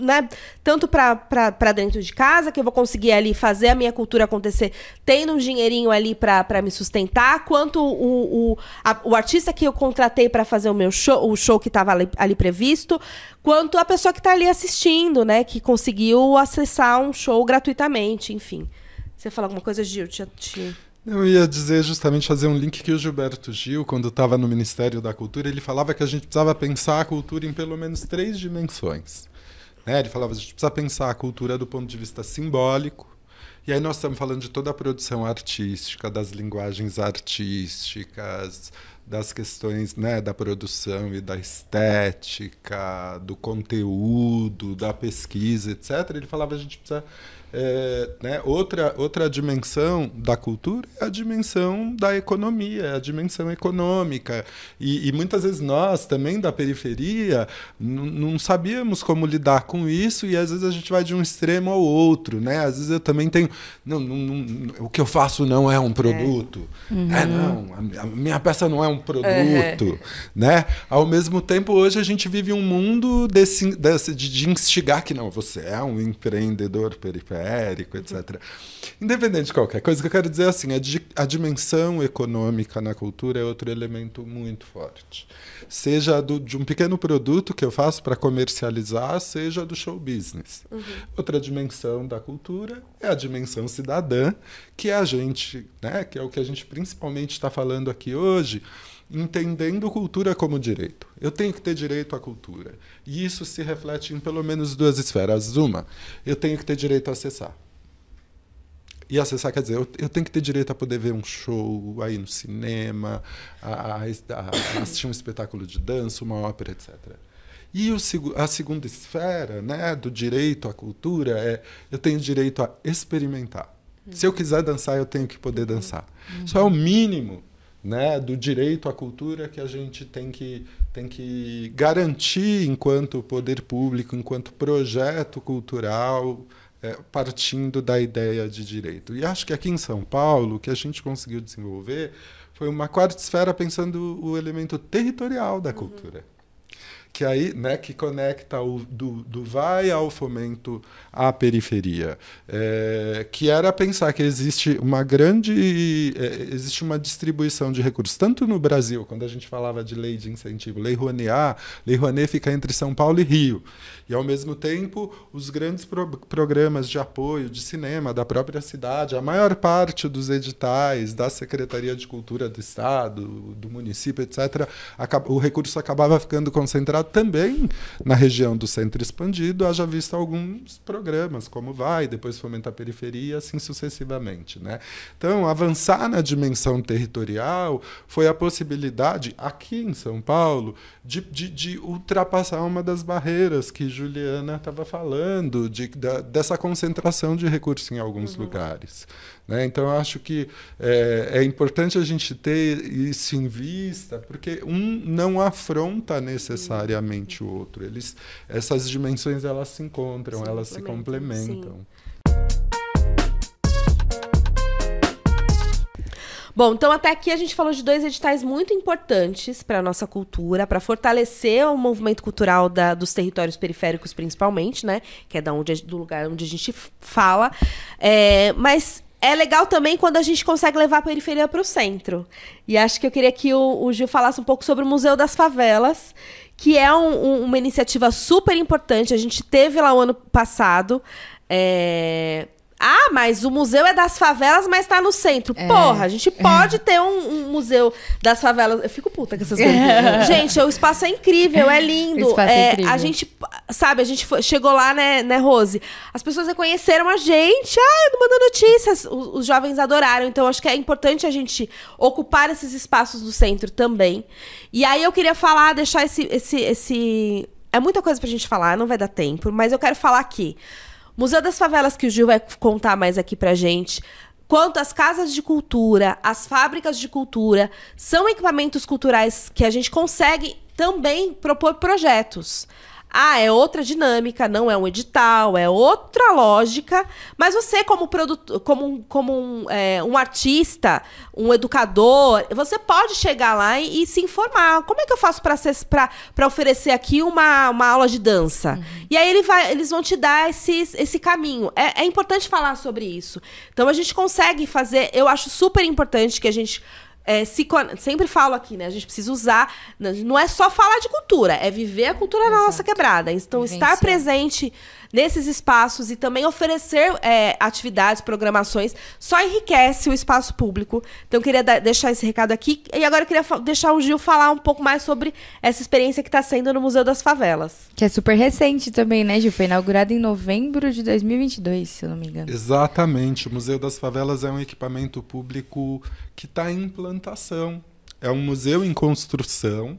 né? Tanto para dentro de casa, que eu vou conseguir ali fazer a minha cultura acontecer, tendo um dinheirinho ali para me sustentar, quanto o, o, a- o artista que eu contratei para fazer o meu show, o show que estava ali, ali previsto, quanto a pessoa que está ali assistindo, né? Que conseguiu acessar um show gratuitamente, enfim. Você fala alguma coisa, Gil? Te, te... Eu ia dizer justamente fazer um link que o Gilberto Gil, quando estava no Ministério da Cultura, ele falava que a gente precisava pensar a cultura em pelo menos três dimensões. Né? Ele falava que a gente precisa pensar a cultura do ponto de vista simbólico. E aí nós estamos falando de toda a produção artística, das linguagens artísticas, das questões né, da produção e da estética, do conteúdo, da pesquisa, etc. Ele falava que a gente precisa é, né, outra, outra dimensão da cultura é a dimensão da economia, é a dimensão econômica. E, e muitas vezes nós, também da periferia, não sabíamos como lidar com isso, e às vezes a gente vai de um extremo ao outro. Né? Às vezes eu também tenho. Não, não, não, o que eu faço não é um produto. É, não, a, a minha peça não é um produto. Né? Ao mesmo tempo, hoje a gente vive um mundo desse, desse, de, de instigar que não, você é um empreendedor periférico, etc. Independente de qualquer coisa, o que eu quero dizer é assim, a, a dimensão econômica na cultura é outro elemento muito forte. Seja do, de um pequeno produto que eu faço para comercializar, seja do show business. Outra dimensão da cultura é a dimensão cidadã, que é a gente, né, que é o que a gente principalmente está falando aqui hoje, entendendo cultura como direito. Eu tenho que ter direito à cultura. E isso se reflete em pelo menos duas esferas. Uma, eu tenho que ter direito a acessar. E acessar quer dizer, eu, eu tenho que ter direito a poder ver um show, a ir no cinema, a, a- a assistir um espetáculo de dança, uma ópera, etc. E o, a segunda esfera né, do direito à cultura é eu tenho direito a experimentar. Se eu quiser dançar, eu tenho que poder dançar. Isso é o mínimo né, do direito à cultura que a gente tem que, tem que garantir enquanto poder público, enquanto projeto cultural, é, partindo da ideia de direito. E acho que aqui em São Paulo, o que a gente conseguiu desenvolver foi uma quarta esfera pensando o elemento territorial da cultura que aí, né, que conecta o do, do vai ao fomento à periferia, é, que era pensar que existe uma grande, é, existe uma distribuição de recursos, tanto no Brasil, quando a gente falava de lei de incentivo, lei Rouanet, ah, lei Rouanet fica entre São Paulo e Rio, e ao mesmo tempo os grandes pro programas de apoio de cinema da própria cidade, a maior parte dos editais da Secretaria de Cultura do Estado, do município, etc., o recurso acabava ficando concentrado também na região do centro expandido, haja visto alguns programas, como vai, depois fomenta a periferia, assim sucessivamente. Né? Então, avançar na dimensão territorial foi a possibilidade, aqui em São Paulo, de, de, de ultrapassar uma das barreiras que Juliana estava falando, de, da, dessa concentração de recursos em alguns uhum. lugares. Né? Então, eu acho que é, é, importante a gente ter isso em vista, porque um não afronta necessariamente o outro. Eles, essas dimensões elas se encontram, se elas se complementam. Sim. Bom, então até aqui a gente falou de dois editais muito importantes para a nossa cultura, para fortalecer o movimento cultural da, dos territórios periféricos, principalmente, né? Que é da onde, do lugar onde a gente fala. É, mas é legal também quando a gente consegue levar a periferia para o centro. E acho que eu queria que o, o, Gil falasse um pouco sobre o Museu das Favelas, que é um, um, uma iniciativa super importante. A gente teve lá o ano passado. É, ah, mas o museu é das favelas, mas tá no centro. É. Porra, a gente pode é. ter um, um, museu das favelas. Eu fico puta com essas coisas. É. Gente, o espaço é incrível, é lindo. É, é incrível. A gente, sabe, a gente foi, chegou lá, né, né, Rose? As pessoas reconheceram a gente. Ah, eu não mando notícias. Os, os jovens adoraram. Então, acho que é importante a gente ocupar esses espaços do centro também. E aí eu queria falar, deixar esse. esse, esse... É muita coisa pra gente falar, não vai dar tempo, mas eu quero falar aqui. Museu das Favelas, que o Gil vai contar mais aqui pra gente, quanto as casas de cultura, as fábricas de cultura, são equipamentos culturais que a gente consegue também propor projetos. Ah, é outra dinâmica, não é um edital, é outra lógica. Mas você, como, produtor, como, como um, é, um artista, um educador, você pode chegar lá e, e se informar. Como é que eu faço para oferecer aqui uma, uma aula de dança? Uhum. E aí ele vai, eles vão te dar esse, esse caminho. É, é importante falar sobre isso. Então a gente consegue fazer. Eu acho super importante que a gente é, se, sempre falo aqui, né? A gente precisa usar. Não é só falar de cultura, é viver a cultura Exato. na nossa quebrada. Então, Vivenciar. estar presente nesses espaços e também oferecer é, atividades, programações, só enriquece o espaço público. Então, eu queria deixar esse recado aqui. E agora eu queria deixar o Gil falar um pouco mais sobre essa experiência que está sendo no Museu das Favelas. Que é super recente também, né, Gil? Foi inaugurado em novembro de 2022, se eu não me engano. Exatamente. O Museu das Favelas é um equipamento público que está em implantação. É um museu em construção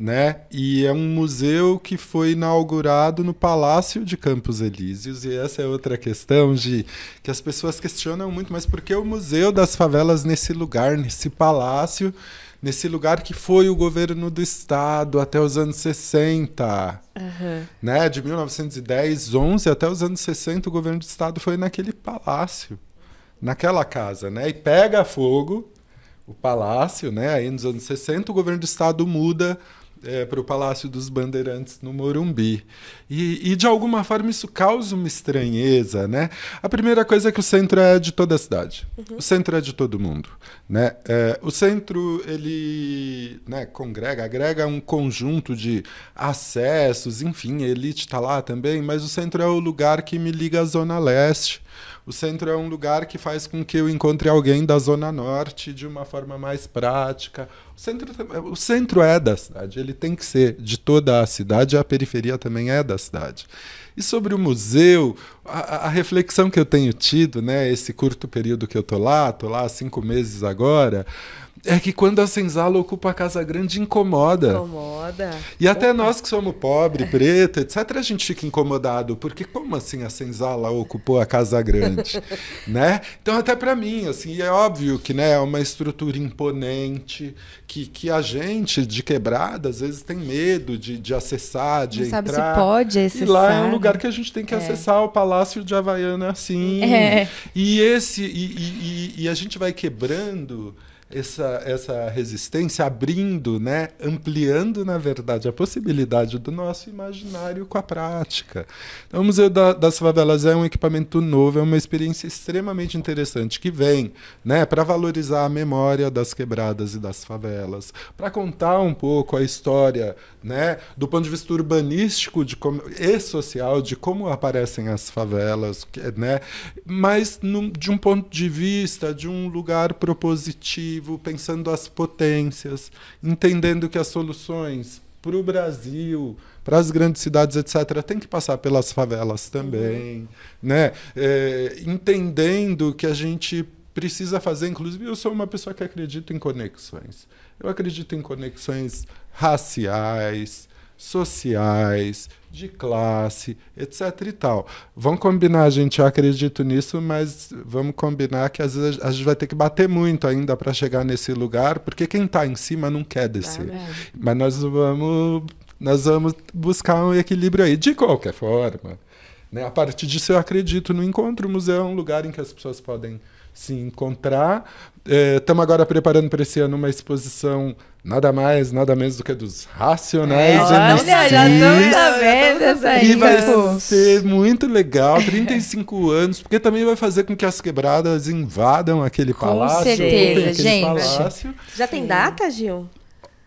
né? E é um museu que foi inaugurado no Palácio de Campos Elíseos e essa é outra questão de que as pessoas questionam muito, mas por que o Museu das Favelas nesse lugar, nesse palácio, nesse lugar que foi o governo do estado até os anos 60, uhum. né? De 1910, 11 até os anos 60 o governo do estado foi naquele palácio, naquela casa, né? E pega fogo o palácio, né? Aí nos anos 60 o governo do estado muda é, para o Palácio dos Bandeirantes no Morumbi. E, e, de alguma forma isso causa uma estranheza, né? A primeira coisa é que o centro é de toda a cidade. Uhum. O centro é de todo mundo, né? É, o centro ele, né, congrega, agrega um conjunto de acessos, enfim, a elite está lá também, mas o centro é o lugar que me liga à zona leste. O centro é um lugar que faz com que eu encontre alguém da Zona Norte de uma forma mais prática. O centro, o centro é da cidade, ele tem que ser de toda a cidade, a periferia também é da cidade. E sobre o museu, a, a, reflexão que eu tenho tido, né, esse curto período que eu tô lá, tô lá há cinco meses agora, é que quando a senzala ocupa a casa grande, incomoda. Incomoda. E até Opa. nós que somos pobre, preto, etc., a gente fica incomodado, porque como assim a senzala ocupou a casa grande? né? Então, até para mim, assim, é óbvio que né, é uma estrutura imponente, que, que a gente de quebrada, às vezes, tem medo de, de acessar, de Não entrar. sabe se pode acessar. E lá é um lugar que a gente tem que é. acessar, o Palácio de Havaiana, assim. É. E esse, e, e, e, e a gente vai quebrando essa, essa resistência, abrindo, né, ampliando, na verdade, a possibilidade do nosso imaginário com a prática. Então, o Museu da, das Favelas é um equipamento novo, é uma experiência extremamente interessante que vem né, para valorizar a memória das quebradas e das favelas, para contar um pouco a história né, do ponto de vista urbanístico de como, e social de como aparecem as favelas, né, mas de um ponto de vista de um lugar propositivo, pensando as potências, entendendo que as soluções para o Brasil, para as grandes cidades, etc., tem que passar pelas favelas também, uhum. né? É, entendendo que a gente precisa fazer, inclusive eu sou uma pessoa que acredita em conexões. Eu acredito em conexões raciais, sociais, de classe, etc e tal. Vamos combinar, gente, eu acredito nisso, mas vamos combinar que às vezes a gente vai ter que bater muito ainda para chegar nesse lugar, porque quem está em cima não quer descer. É mas nós vamos nós vamos buscar um equilíbrio aí de qualquer forma. Né? A partir disso eu acredito no encontro, o museu é um lugar em que as pessoas podem se encontrar. Estamos é, agora preparando para esse ano uma exposição nada mais, nada menos do que dos Racionais é, MCs. Já estamos sabendo essa aí. E vai ser muito legal, 35 anos, porque também vai fazer com que as quebradas invadam aquele com palácio. Com certeza, gente. Palácio. Já tem data, Gil?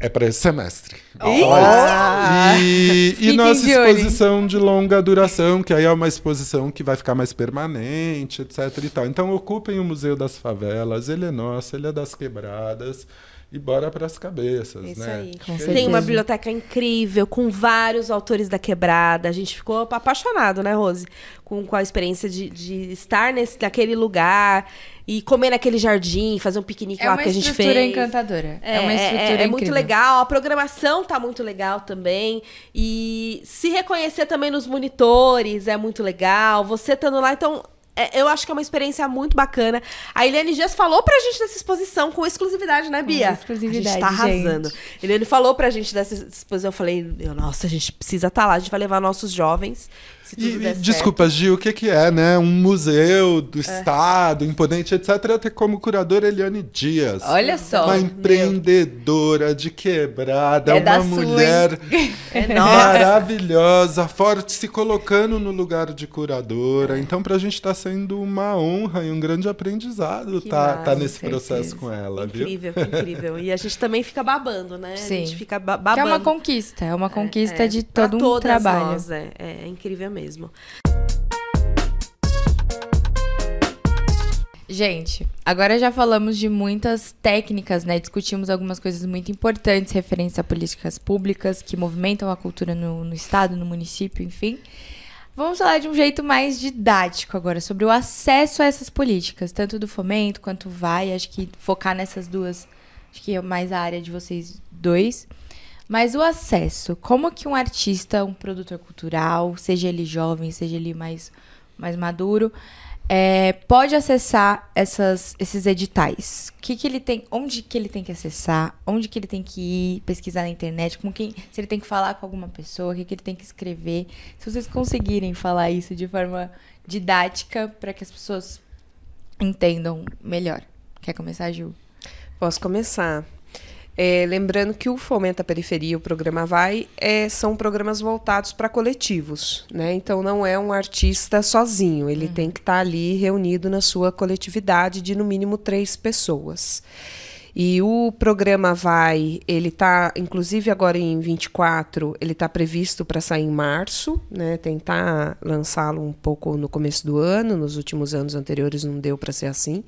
É para esse semestre. Ah, e, e nossa exposição de longa duração, que aí é uma exposição que vai ficar mais permanente, etc. E tal. Então ocupem o Museu das Favelas, ele é nosso, ele é das quebradas e bora para as cabeças, Isso né? Aí. Tem uma biblioteca incrível com vários autores da quebrada. A gente ficou apaixonado, né, Rose, com, com a experiência de, de estar nesse, naquele lugar e comer naquele jardim, fazer um piquenique é lá que a gente fez. É uma estrutura encantadora. É, é uma estrutura é, é muito legal. A programação tá muito legal também. E se reconhecer também nos monitores é muito legal. Você estando lá, então é, eu acho que é uma experiência muito bacana. A Eliane Dias falou pra gente dessa exposição com exclusividade, né, Bia? Com exclusividade. A gente tá arrasando. Gente. Eliane falou pra gente dessa exposição. Eu falei, nossa, a gente precisa estar tá lá. A gente vai levar nossos jovens e, desculpa. Gil, o que, que é, né? Um museu do é. Estado, imponente, etc. Ter como curadora Eliane Dias. Olha só. Uma empreendedora meu. de quebrada, é uma mulher é maravilhosa, forte, se colocando no lugar de curadora. Então, pra gente tá sendo uma honra e um grande aprendizado tá, tá nesse processo com ela, incrível, viu? Incrível, incrível. E a gente também fica babando, né? Sim. A gente fica babando. Que é uma conquista, é uma conquista é, de todo um trabalho. Nós, é, é incrível mesmo. Gente, agora já falamos de muitas técnicas, né? Discutimos algumas coisas muito importantes, referentes a políticas públicas que movimentam a cultura no, no estado, no município, enfim. Vamos falar de um jeito mais didático agora, sobre o acesso a essas políticas, tanto do fomento quanto vai. Acho que focar nessas duas, acho que é mais a área de vocês dois. Mas o acesso, como que um artista, um produtor cultural, seja ele jovem, seja ele mais, mais maduro, é, pode acessar essas, esses editais? Que que ele tem, onde que ele tem que acessar? Onde que ele tem que ir pesquisar na internet? Com quem, se ele tem que falar com alguma pessoa? O que, que ele tem que escrever? Se vocês conseguirem falar isso de forma didática para que as pessoas entendam melhor. Quer começar, Ju? Posso começar. É, lembrando que o Fomenta Periferia, o programa Vai, é, são programas voltados para coletivos. Né? Então, não é um artista sozinho, ele uhum. tem que estar tá ali reunido na sua coletividade de no mínimo três pessoas. E o programa Vai, ele está, inclusive agora em 24, ele está previsto para sair em março, né? tentar lançá-lo um pouco no começo do ano, nos últimos anos anteriores não deu para ser assim.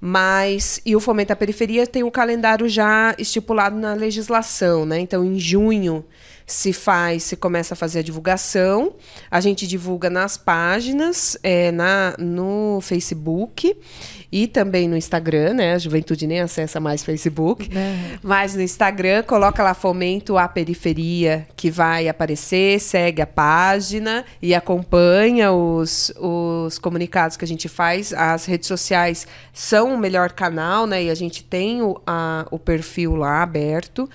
Mas e o Fomento à Periferia tem um calendário já estipulado na legislação, né? Então, em junho se faz, se começa a fazer a divulgação. A gente divulga nas páginas, é, na, no Facebook e também no Instagram, né? A juventude nem acessa mais Facebook. É. Mas no Instagram, coloca lá Fomento à Periferia, que vai aparecer, segue a página e acompanha os, os comunicados que a gente faz. As redes sociais são o melhor canal, né? E a gente tem o, a, o perfil lá aberto.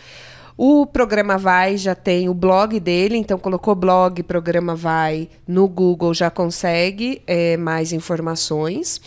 O programa Vai já tem o blog dele, então colocou blog, programa Vai no Google já consegue é, mais informações.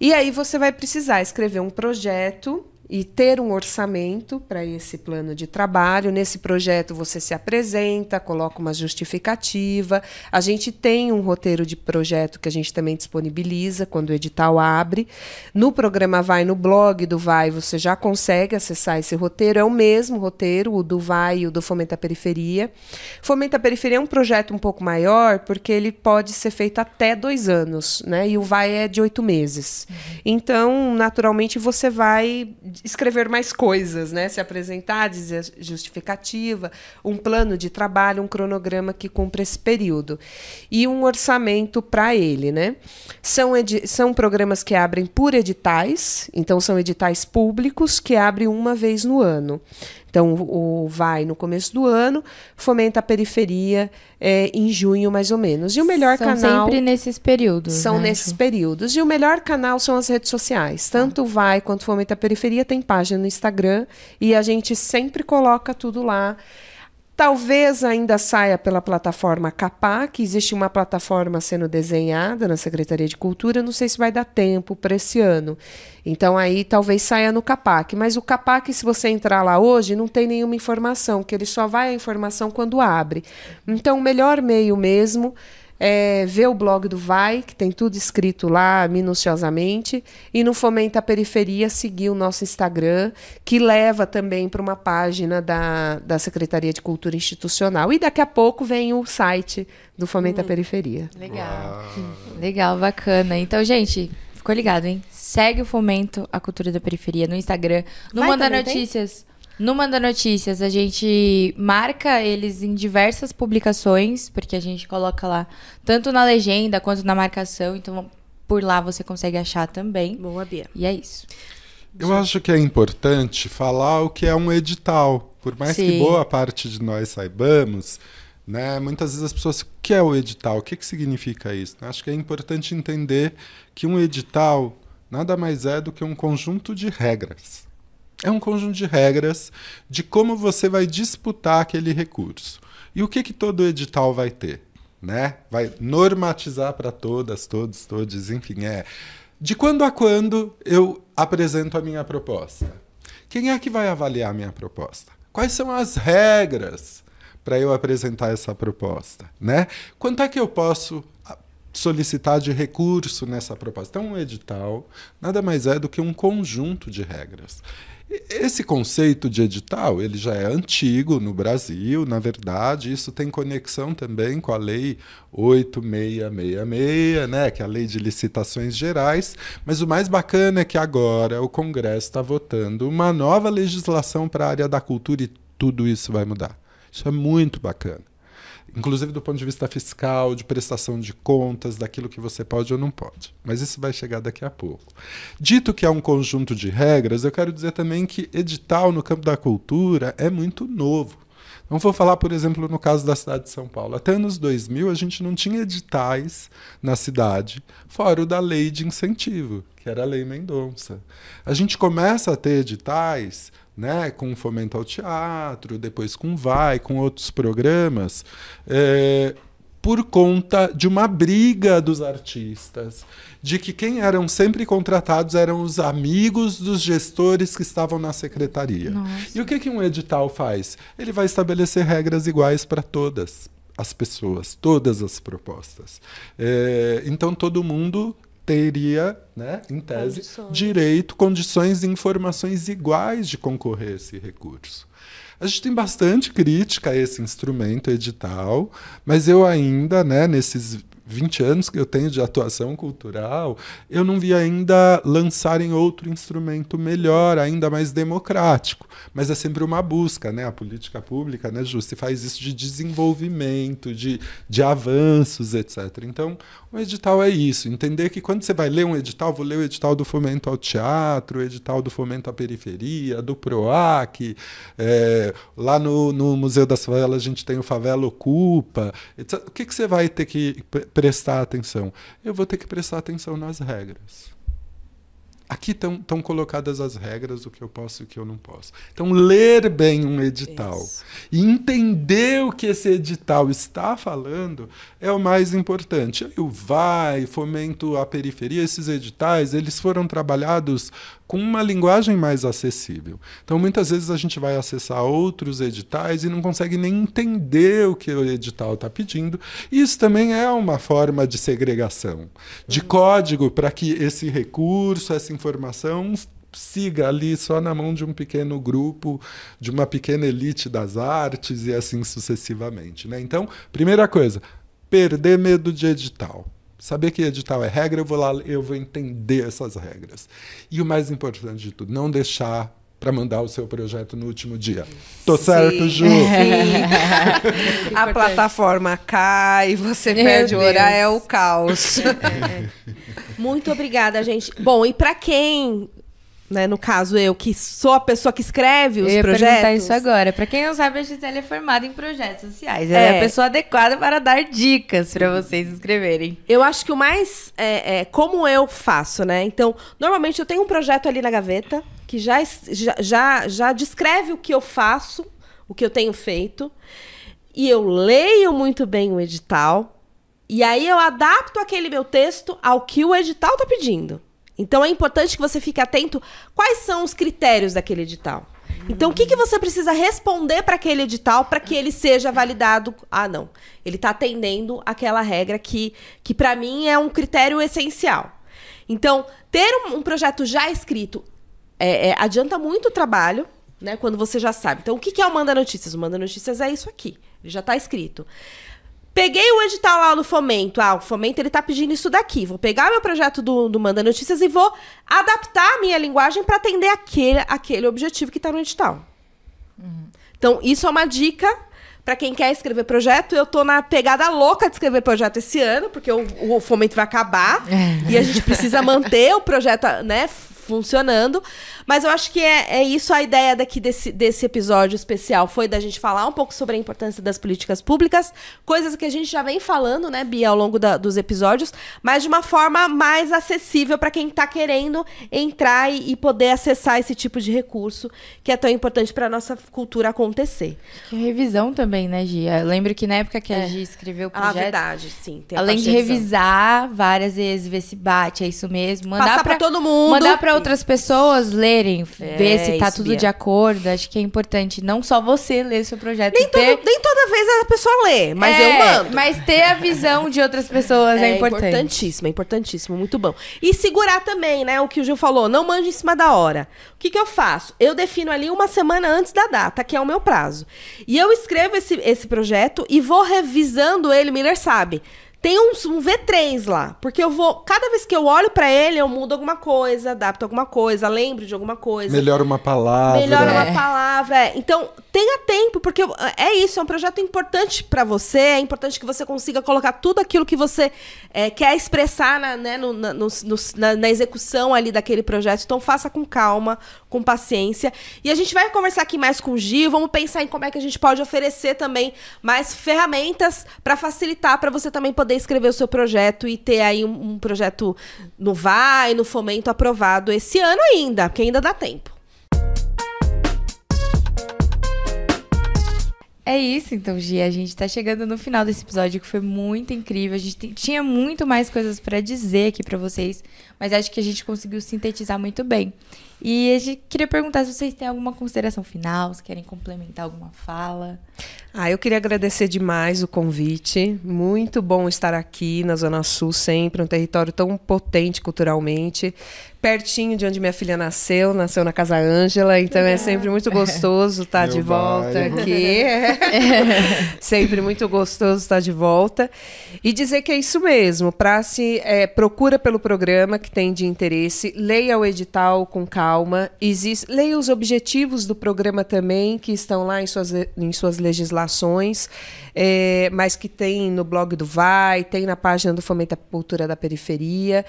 E aí você vai precisar escrever um projeto e ter um orçamento para esse plano de trabalho. Nesse projeto você se apresenta, coloca uma justificativa. A gente tem um roteiro de projeto que a gente também disponibiliza quando o edital abre. No programa Vai, no blog do Vai, você já consegue acessar esse roteiro. É o mesmo roteiro, o do Vai e o do Fomenta Periferia. Fomenta Periferia é um projeto um pouco maior, porque ele pode ser feito até dois anos, né? E o Vai é de oito meses. Uhum. Então, naturalmente, você vai escrever mais coisas, né? Se apresentar, dizer justificativa, um plano de trabalho, um cronograma que cumpra esse período e um orçamento para ele, né? São, são programas que abrem por editais, então são editais públicos que abrem uma vez no ano. Então, o vai no começo do ano, fomenta a periferia é, em junho, mais ou menos. E o melhor são canal. São sempre nesses períodos. São né? nesses períodos. E o melhor canal são as redes sociais. Tanto o vai quanto fomenta a periferia tem página no Instagram. E a gente sempre coloca tudo lá. Talvez ainda saia pela plataforma Capac, existe uma plataforma sendo desenhada na Secretaria de Cultura, não sei se vai dar tempo para esse ano. Então aí talvez saia no Capac, mas o Capac, se você entrar lá hoje, não tem nenhuma informação, que ele só vai a informação quando abre. Então o melhor meio mesmo é, ver o blog do Vai, que tem tudo escrito lá minuciosamente, e no Fomenta a Periferia seguir o nosso Instagram, que leva também para uma página da, da Secretaria de Cultura Institucional. E daqui a pouco vem o site do Fomenta hum, a Periferia. Legal. Legal, bacana. Então, gente, ficou ligado, hein? Segue o Fomento a Cultura da Periferia no Instagram. No Vai, Manda Notícias. Tem? No Manda Notícias, a gente marca eles em diversas publicações, porque a gente coloca lá tanto na legenda quanto na marcação. Então, por lá você consegue achar também. Boa, Bia. E é isso. Eu acho que é importante falar o que é um edital. Por mais Sim. que boa parte de nós saibamos, né, muitas vezes as pessoas. O que é o edital? O que, que significa isso? Acho que é importante entender que um edital nada mais é do que um conjunto de regras é um conjunto de regras de como você vai disputar aquele recurso. E o que, que todo edital vai ter? Né? Vai normatizar para todas, todos, todos, enfim, é de quando a quando eu apresento a minha proposta. Quem é que vai avaliar a minha proposta? Quais são as regras para eu apresentar essa proposta, né? Quanto é que eu posso solicitar de recurso nessa proposta? Então, um edital nada mais é do que um conjunto de regras. Esse conceito de edital, ele já é antigo no Brasil, na verdade, isso tem conexão também com a lei 8666, né, que é a lei de licitações gerais, mas o mais bacana é que agora o Congresso está votando uma nova legislação para a área da cultura e tudo isso vai mudar. Isso é muito bacana inclusive do ponto de vista fiscal, de prestação de contas, daquilo que você pode ou não pode. Mas isso vai chegar daqui a pouco. Dito que é um conjunto de regras, eu quero dizer também que edital no campo da cultura é muito novo. Não vou falar, por exemplo, no caso da cidade de São Paulo. Até anos 2000, a gente não tinha editais na cidade, fora o da lei de incentivo, que era a Lei Mendonça. A gente começa a ter editais né, com fomento ao teatro, depois com Vai, com outros programas, é, por conta de uma briga dos artistas, de que quem eram sempre contratados eram os amigos dos gestores que estavam na secretaria. Nossa. E o que, que um edital faz? Ele vai estabelecer regras iguais para todas as pessoas, todas as propostas. É, então todo mundo teria, né, em tese, condições. direito, condições e informações iguais de concorrer a esse recurso. A gente tem bastante crítica a esse instrumento edital, mas eu ainda, né, nesses 20 anos que eu tenho de atuação cultural, eu não vi ainda lançarem outro instrumento melhor, ainda mais democrático. Mas é sempre uma busca, né? A política pública, né, Ju, se faz isso de desenvolvimento, de, de avanços, etc. Então, o edital é isso. Entender que quando você vai ler um edital, vou ler o edital do fomento ao teatro, o edital do fomento à periferia, do PROAC. É, lá no, no Museu das Favelas a gente tem o Favela Ocupa. Etc. O que, que você vai ter que prestar atenção? Eu vou ter que prestar atenção nas regras. aqui estão colocadas as regras do que eu posso e o que eu não posso. Então, ler bem um edital Isso. e entender o que esse edital está falando é o mais importante. Aí o VAI, Fomento à Periferia, esses editais, eles foram trabalhados com uma linguagem mais acessível. Então, muitas vezes a gente vai acessar outros editais e não consegue nem entender o que o edital está pedindo. Isso também é uma forma de segregação, de código para que esse recurso, essa informação siga ali só na mão de um pequeno grupo, de uma pequena elite das artes e assim sucessivamente. Né? Então, primeira coisa, perder medo de edital. Saber que edital é regra, eu vou lá, eu vou entender essas regras. E o mais importante de tudo, não deixar para mandar o seu projeto no último dia. Tô certo, Ju? Sim. a plataforma cai, você Meu perde o Deus. horário, é o caos. Muito obrigada, gente. Bom, e pra quem, né, no caso eu, que sou a pessoa que escreve os Eu projetos. perguntar isso agora. Pra quem não sabe, a Gisele é formada em projetos sociais. Ela é, É. a pessoa adequada para dar dicas pra vocês escreverem. Eu acho que o mais é, é como eu faço, né? Então, normalmente eu tenho um projeto ali na gaveta que já, já, já, já descreve o que eu faço, o que eu tenho feito. E eu leio muito bem o edital. E aí eu adapto aquele meu texto ao que o edital está pedindo. Então é importante que você fique atento quais são os critérios daquele edital. Então, o que, que você precisa responder para aquele edital para que ele seja validado? Ah, não. Ele está atendendo aquela regra que, que para mim, é um critério essencial. Então, ter um, um projeto já escrito é, é, adianta muito o trabalho, né? Quando você já sabe. Então, o que, que é o Manda Notícias? O Manda Notícias é isso aqui. Ele já está escrito. Peguei o edital lá no Fomento. Ah, o Fomento ele tá pedindo isso daqui. Vou pegar meu projeto do, do Manda Notícias e vou adaptar a minha linguagem para atender aquele, aquele objetivo que tá no edital. Então, isso é uma dica para quem quer escrever projeto. Eu tô na pegada louca de escrever projeto esse ano, porque o, o fomento vai acabar e a gente precisa manter o projeto, né, funcionando. Mas eu acho que é, é isso a ideia daqui desse, desse episódio especial. Foi da gente falar um pouco sobre a importância das políticas públicas, coisas que a gente já vem falando, né, Bia, ao longo da- dos episódios, mas de uma forma mais acessível para quem está querendo entrar e, e poder acessar esse tipo de recurso que é tão importante para nossa cultura acontecer. Que revisão também, né, Gia? Eu lembro que na época que a É. Gia escreveu o Ah, projeto, verdade, sim. a além de revisar várias vezes, ver se bate, é isso mesmo. Mandar Passar pra todo mundo. Mandar pra outras pessoas lerem, É, ver se tá tudo Bia. de acordo. Acho que é importante não só você ler seu projeto, Nem, ter... todo- nem toda vez a pessoa lê, mas É, eu mando. Mas ter a visão de outras pessoas é, importante. importantíssimo, é importantíssimo, muito bom. E segurar também, né? O que o Gil falou, não mande em cima da hora. O que, que eu faço? Eu defino ali uma semana antes da data, que é o meu prazo. E eu escrevo esse, esse projeto e vou revisando ele, Miller sabe. Tem um, um V3 lá, porque eu vou. Cada vez que eu olho pra ele, eu mudo alguma coisa, adapto alguma coisa, lembro de alguma coisa. Melhora uma palavra. Melhora uma É. palavra. é. Então, tenha tempo, porque é isso, é um projeto importante pra você. É importante que você consiga colocar tudo aquilo que você é, quer expressar na, né, no- na, no- na- na execução ali daquele projeto. Então, faça com calma, com paciência. E a gente vai conversar aqui mais com o Gil. Vamos pensar em como é que a gente pode oferecer também mais ferramentas pra facilitar para você também poder escrever o seu projeto e ter aí um, um projeto no Vai, no Fomento aprovado esse ano ainda, porque ainda dá tempo. É isso, então, Gia. A gente tá chegando no final desse episódio que foi muito incrível. A gente tinha muito mais coisas pra dizer aqui pra vocês, mas acho que a gente conseguiu sintetizar muito bem. E a gente queria perguntar se vocês têm alguma consideração final, se querem complementar alguma fala. Ah, eu queria agradecer demais o convite. Muito bom estar aqui na Zona Sul, sempre um território tão potente culturalmente, pertinho de onde minha filha nasceu, nasceu na Casa Ângela, então é sempre muito gostoso estar Meu de volta bairro. aqui. sempre muito gostoso estar de volta e dizer que é isso mesmo. Para se é, procura pelo programa que tem de interesse, leia o edital com calma, existe, leia os objetivos do programa também que estão lá em suas, em suas legislações, é, mas que tem no blog do Vai, tem na página do Fomento à Cultura da Periferia.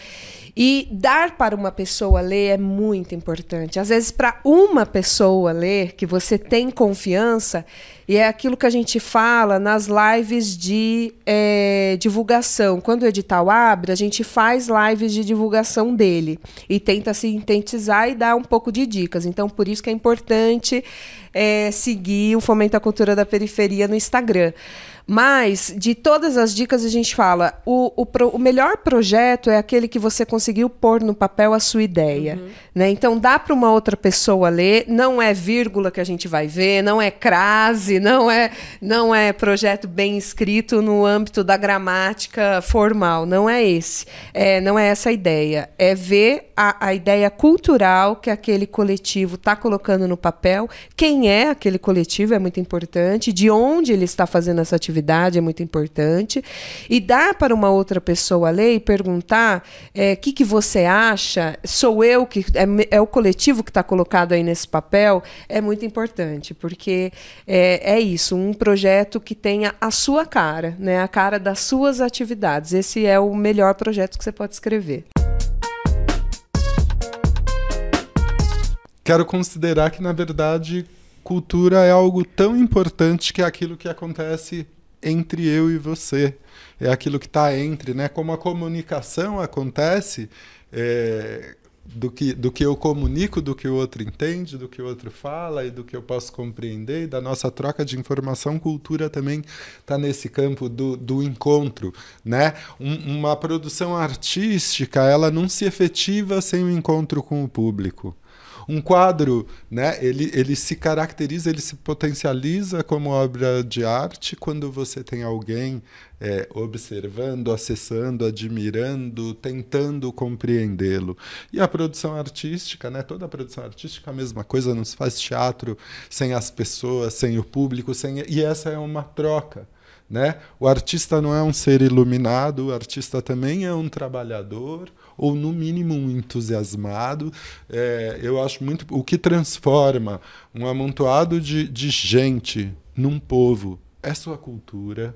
E dar para uma pessoa ler é muito importante. Às vezes, para uma pessoa ler, que você tem confiança, E é aquilo que a gente fala nas lives de é, divulgação. Quando o edital abre, a gente faz lives de divulgação dele e tenta sintetizar e dar um pouco de dicas. Então, por isso que é importante é, seguir o Fomento à Cultura da Periferia no Instagram. Mas, de todas as dicas, a gente fala: o, o, pro, o, melhor projeto é aquele que você conseguiu pôr no papel a sua ideia. Uhum. Né? Então, dá para uma outra pessoa ler, não é vírgula que a gente vai ver, não é crase, não é, não é projeto bem escrito no âmbito da gramática formal. Não é esse. É, não é essa a ideia. É ver a, a ideia cultural que aquele coletivo está colocando no papel, quem é aquele coletivo é muito importante, de onde ele está fazendo essa atividade é muito importante. E dar para uma outra pessoa ler e perguntar o é, que, que você acha, sou eu que. É, é o coletivo que está colocado aí nesse papel, é muito importante, porque é, é isso, um projeto que tenha a sua cara, né, a cara das suas atividades. Esse é o melhor projeto que você pode escrever. Quero considerar que, na verdade, cultura é algo tão importante que é aquilo que acontece entre eu e você. É aquilo que está entre, né? Como a comunicação acontece é, do, que, do que eu comunico, do que o outro entende, do que o outro fala e do que eu posso compreender, da nossa troca de informação, cultura também está nesse campo do, do encontro, né? Um, uma produção artística, ela não se efetiva sem o encontro com o público. Um quadro, né, ele, ele se caracteriza, ele se potencializa como obra de arte quando você tem alguém é, observando, acessando, admirando, tentando compreendê-lo. E a produção artística, né, toda a produção artística é a mesma coisa, não se faz teatro sem as pessoas, sem o público, sem e essa é uma troca. Né? O artista não é um ser iluminado, o artista também é um trabalhador, ou no mínimo um entusiasmado. É, eu acho muito. O que transforma um amontoado de, de gente num povo é sua cultura.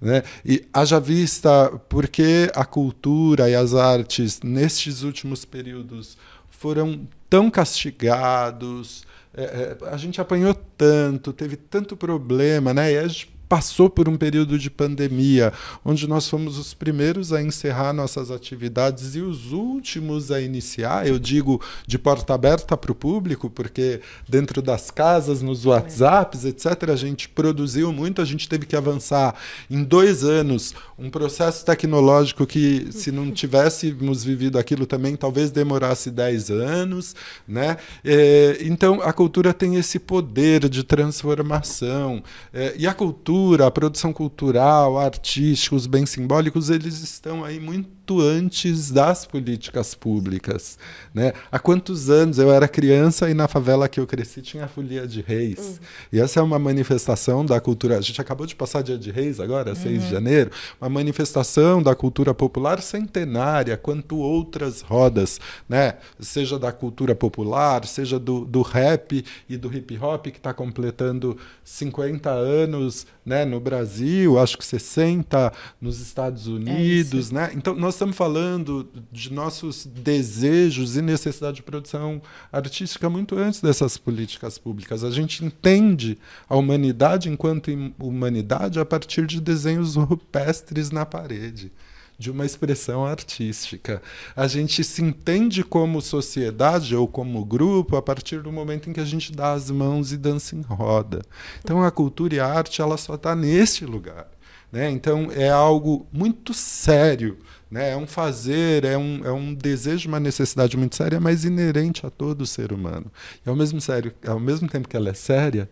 Né? E haja vista porque a cultura e as artes, nestes últimos períodos, foram tão castigados, é, é, a gente apanhou tanto, teve tanto problema, né? E a gente passou por um período de pandemia, onde nós fomos os primeiros a encerrar nossas atividades e os últimos a iniciar. Eu digo de porta aberta para o público, porque dentro das casas, nos WhatsApps, etc., a gente produziu muito, a gente teve que avançar em dois anos um processo tecnológico que, se não tivéssemos vivido aquilo também, talvez demorasse dez anos. Né? É, então, a cultura tem esse poder de transformação. É, e a cultura cultura, a produção cultural, artística, os bens simbólicos, eles estão aí muito antes das políticas públicas. Né? Há quantos anos eu era criança e na favela que eu cresci tinha a Folia de Reis. Uhum. E essa é uma manifestação da cultura. A gente acabou de passar Dia de Reis agora, uhum. 6 de janeiro, uma manifestação da cultura popular centenária, quanto outras rodas, né? seja da cultura popular, seja do, do rap e do hip hop, que está completando 50 anos né, no Brasil, acho que 60 nos Estados é Unidos, é né? Então nós estamos falando de nossos desejos e necessidade de produção artística muito antes dessas políticas públicas. A gente entende a humanidade enquanto humanidade a partir de desenhos rupestres na parede de uma expressão artística. A gente se entende como sociedade ou como grupo a partir do momento em que a gente dá as mãos e dança em roda. Então a cultura e a arte ela só está neste lugar. Né? Então é algo muito sério. Né? É um fazer, é um, é um desejo, uma necessidade muito séria, mas inerente a todo ser humano. E ao mesmo, sério, ao mesmo tempo que ela é séria,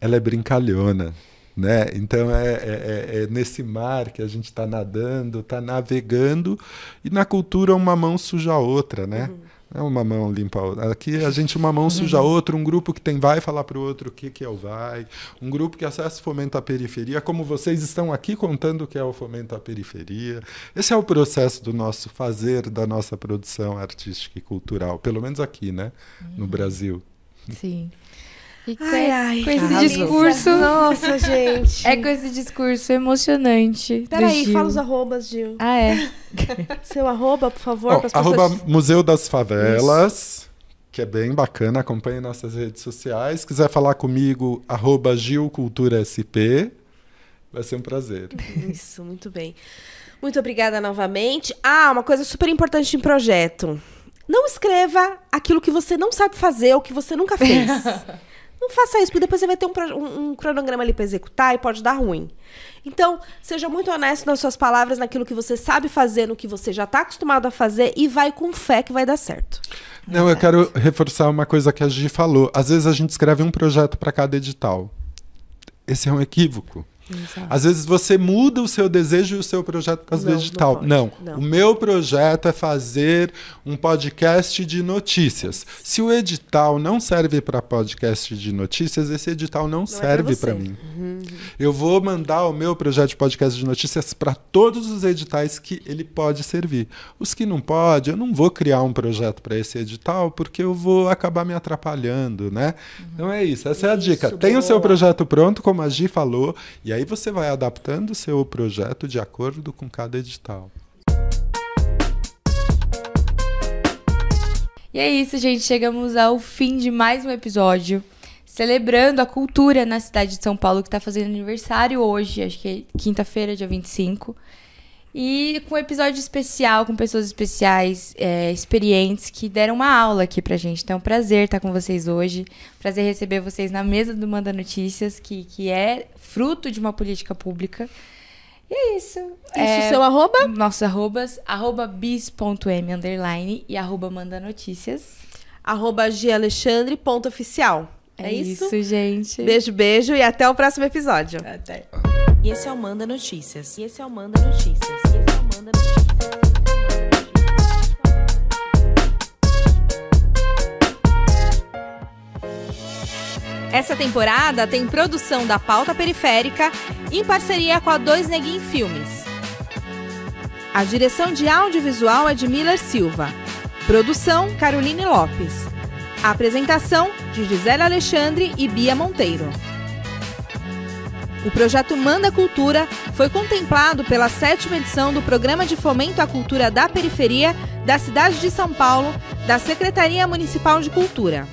ela é brincalhona. Né? Então é, é, é, é nesse mar que a gente está nadando, está navegando, e na cultura uma mão suja a outra, né? Uhum. É uma mão limpa a outra. Aqui a gente uma mão suja a uhum. outra, um grupo que tem vai falar para o outro o que, que é o vai, um grupo que acessa fomenta a periferia, como vocês estão aqui contando o que é o fomento à periferia. Esse é o processo do nosso fazer, da nossa produção artística e cultural, pelo menos aqui, né? No uhum. Brasil. Sim. E ai, ai, com esse arrasou. discurso. Nossa, gente. É com esse discurso emocionante. Peraí, fala os arrobas, Gil. Ah, é? Seu arroba, por favor. Oh, arroba Museu das Favelas. Isso. que é bem bacana. Acompanhe nossas redes sociais. Quiser falar comigo, arroba GilCulturaSP. Vai ser um prazer. Isso, muito bem. Muito obrigada novamente. Ah, uma coisa super importante em projeto. Não escreva aquilo que você não sabe fazer ou que você nunca fez. não faça isso, porque depois você vai ter um, um- um cronograma ali para executar e pode dar ruim. Então, seja muito honesto nas suas palavras, naquilo que você sabe fazer, no que você já está acostumado a fazer e vai com fé que vai dar certo. Não, eu quero reforçar uma coisa que a Gi falou. Às vezes a gente escreve um projeto para cada edital. Esse é um equívoco. Às vezes você muda o seu desejo e o seu projeto por causa Não, do não edital. pode. Não, Não. O meu projeto é fazer um podcast de notícias. Se o edital não serve para podcast de notícias, esse edital não, é serve pra para mim. Eu vou mandar o meu projeto de podcast de notícias para todos os editais que ele pode servir. Os que não pode, eu não vou criar um projeto para esse edital porque eu vou acabar me atrapalhando, né? Então é isso, essa é a Isso, dica. Tenha o seu boa. projeto pronto, como a Gi falou, e aí você vai adaptando o seu projeto de acordo com cada edital. E é isso, gente. Chegamos ao fim de mais um episódio. Celebrando a cultura na cidade de São Paulo, que tá fazendo aniversário hoje, acho que é quinta-feira, dia 25. E com um episódio especial, com pessoas especiais, é, experientes, que deram uma aula aqui pra gente. Então é um prazer estar com vocês hoje. Prazer receber vocês na mesa do Manda Notícias, que, que é fruto de uma política pública. E é isso. Isso, É, seu arroba? nossos arrobas, arroba bis.m underline e arroba manda notícias. Arroba galexandre.oficial. É, isso? gente. Beijo, beijo e até o próximo episódio. Até. E esse é o Manda Notícias. E esse é o Manda Notícias. E esse é o Manda Notícias. Essa temporada tem produção da Pauta Periférica em parceria com a Dois Neguin Filmes. A direção de audiovisual é de Miller Silva. Produção Caroline Lopes. A apresentação de Gisele Alexandre e Bia Monteiro. O projeto Manda Cultura foi contemplado pela sétima edição do Programa de Fomento à Cultura da Periferia da cidade de São Paulo, da Secretaria Municipal de Cultura.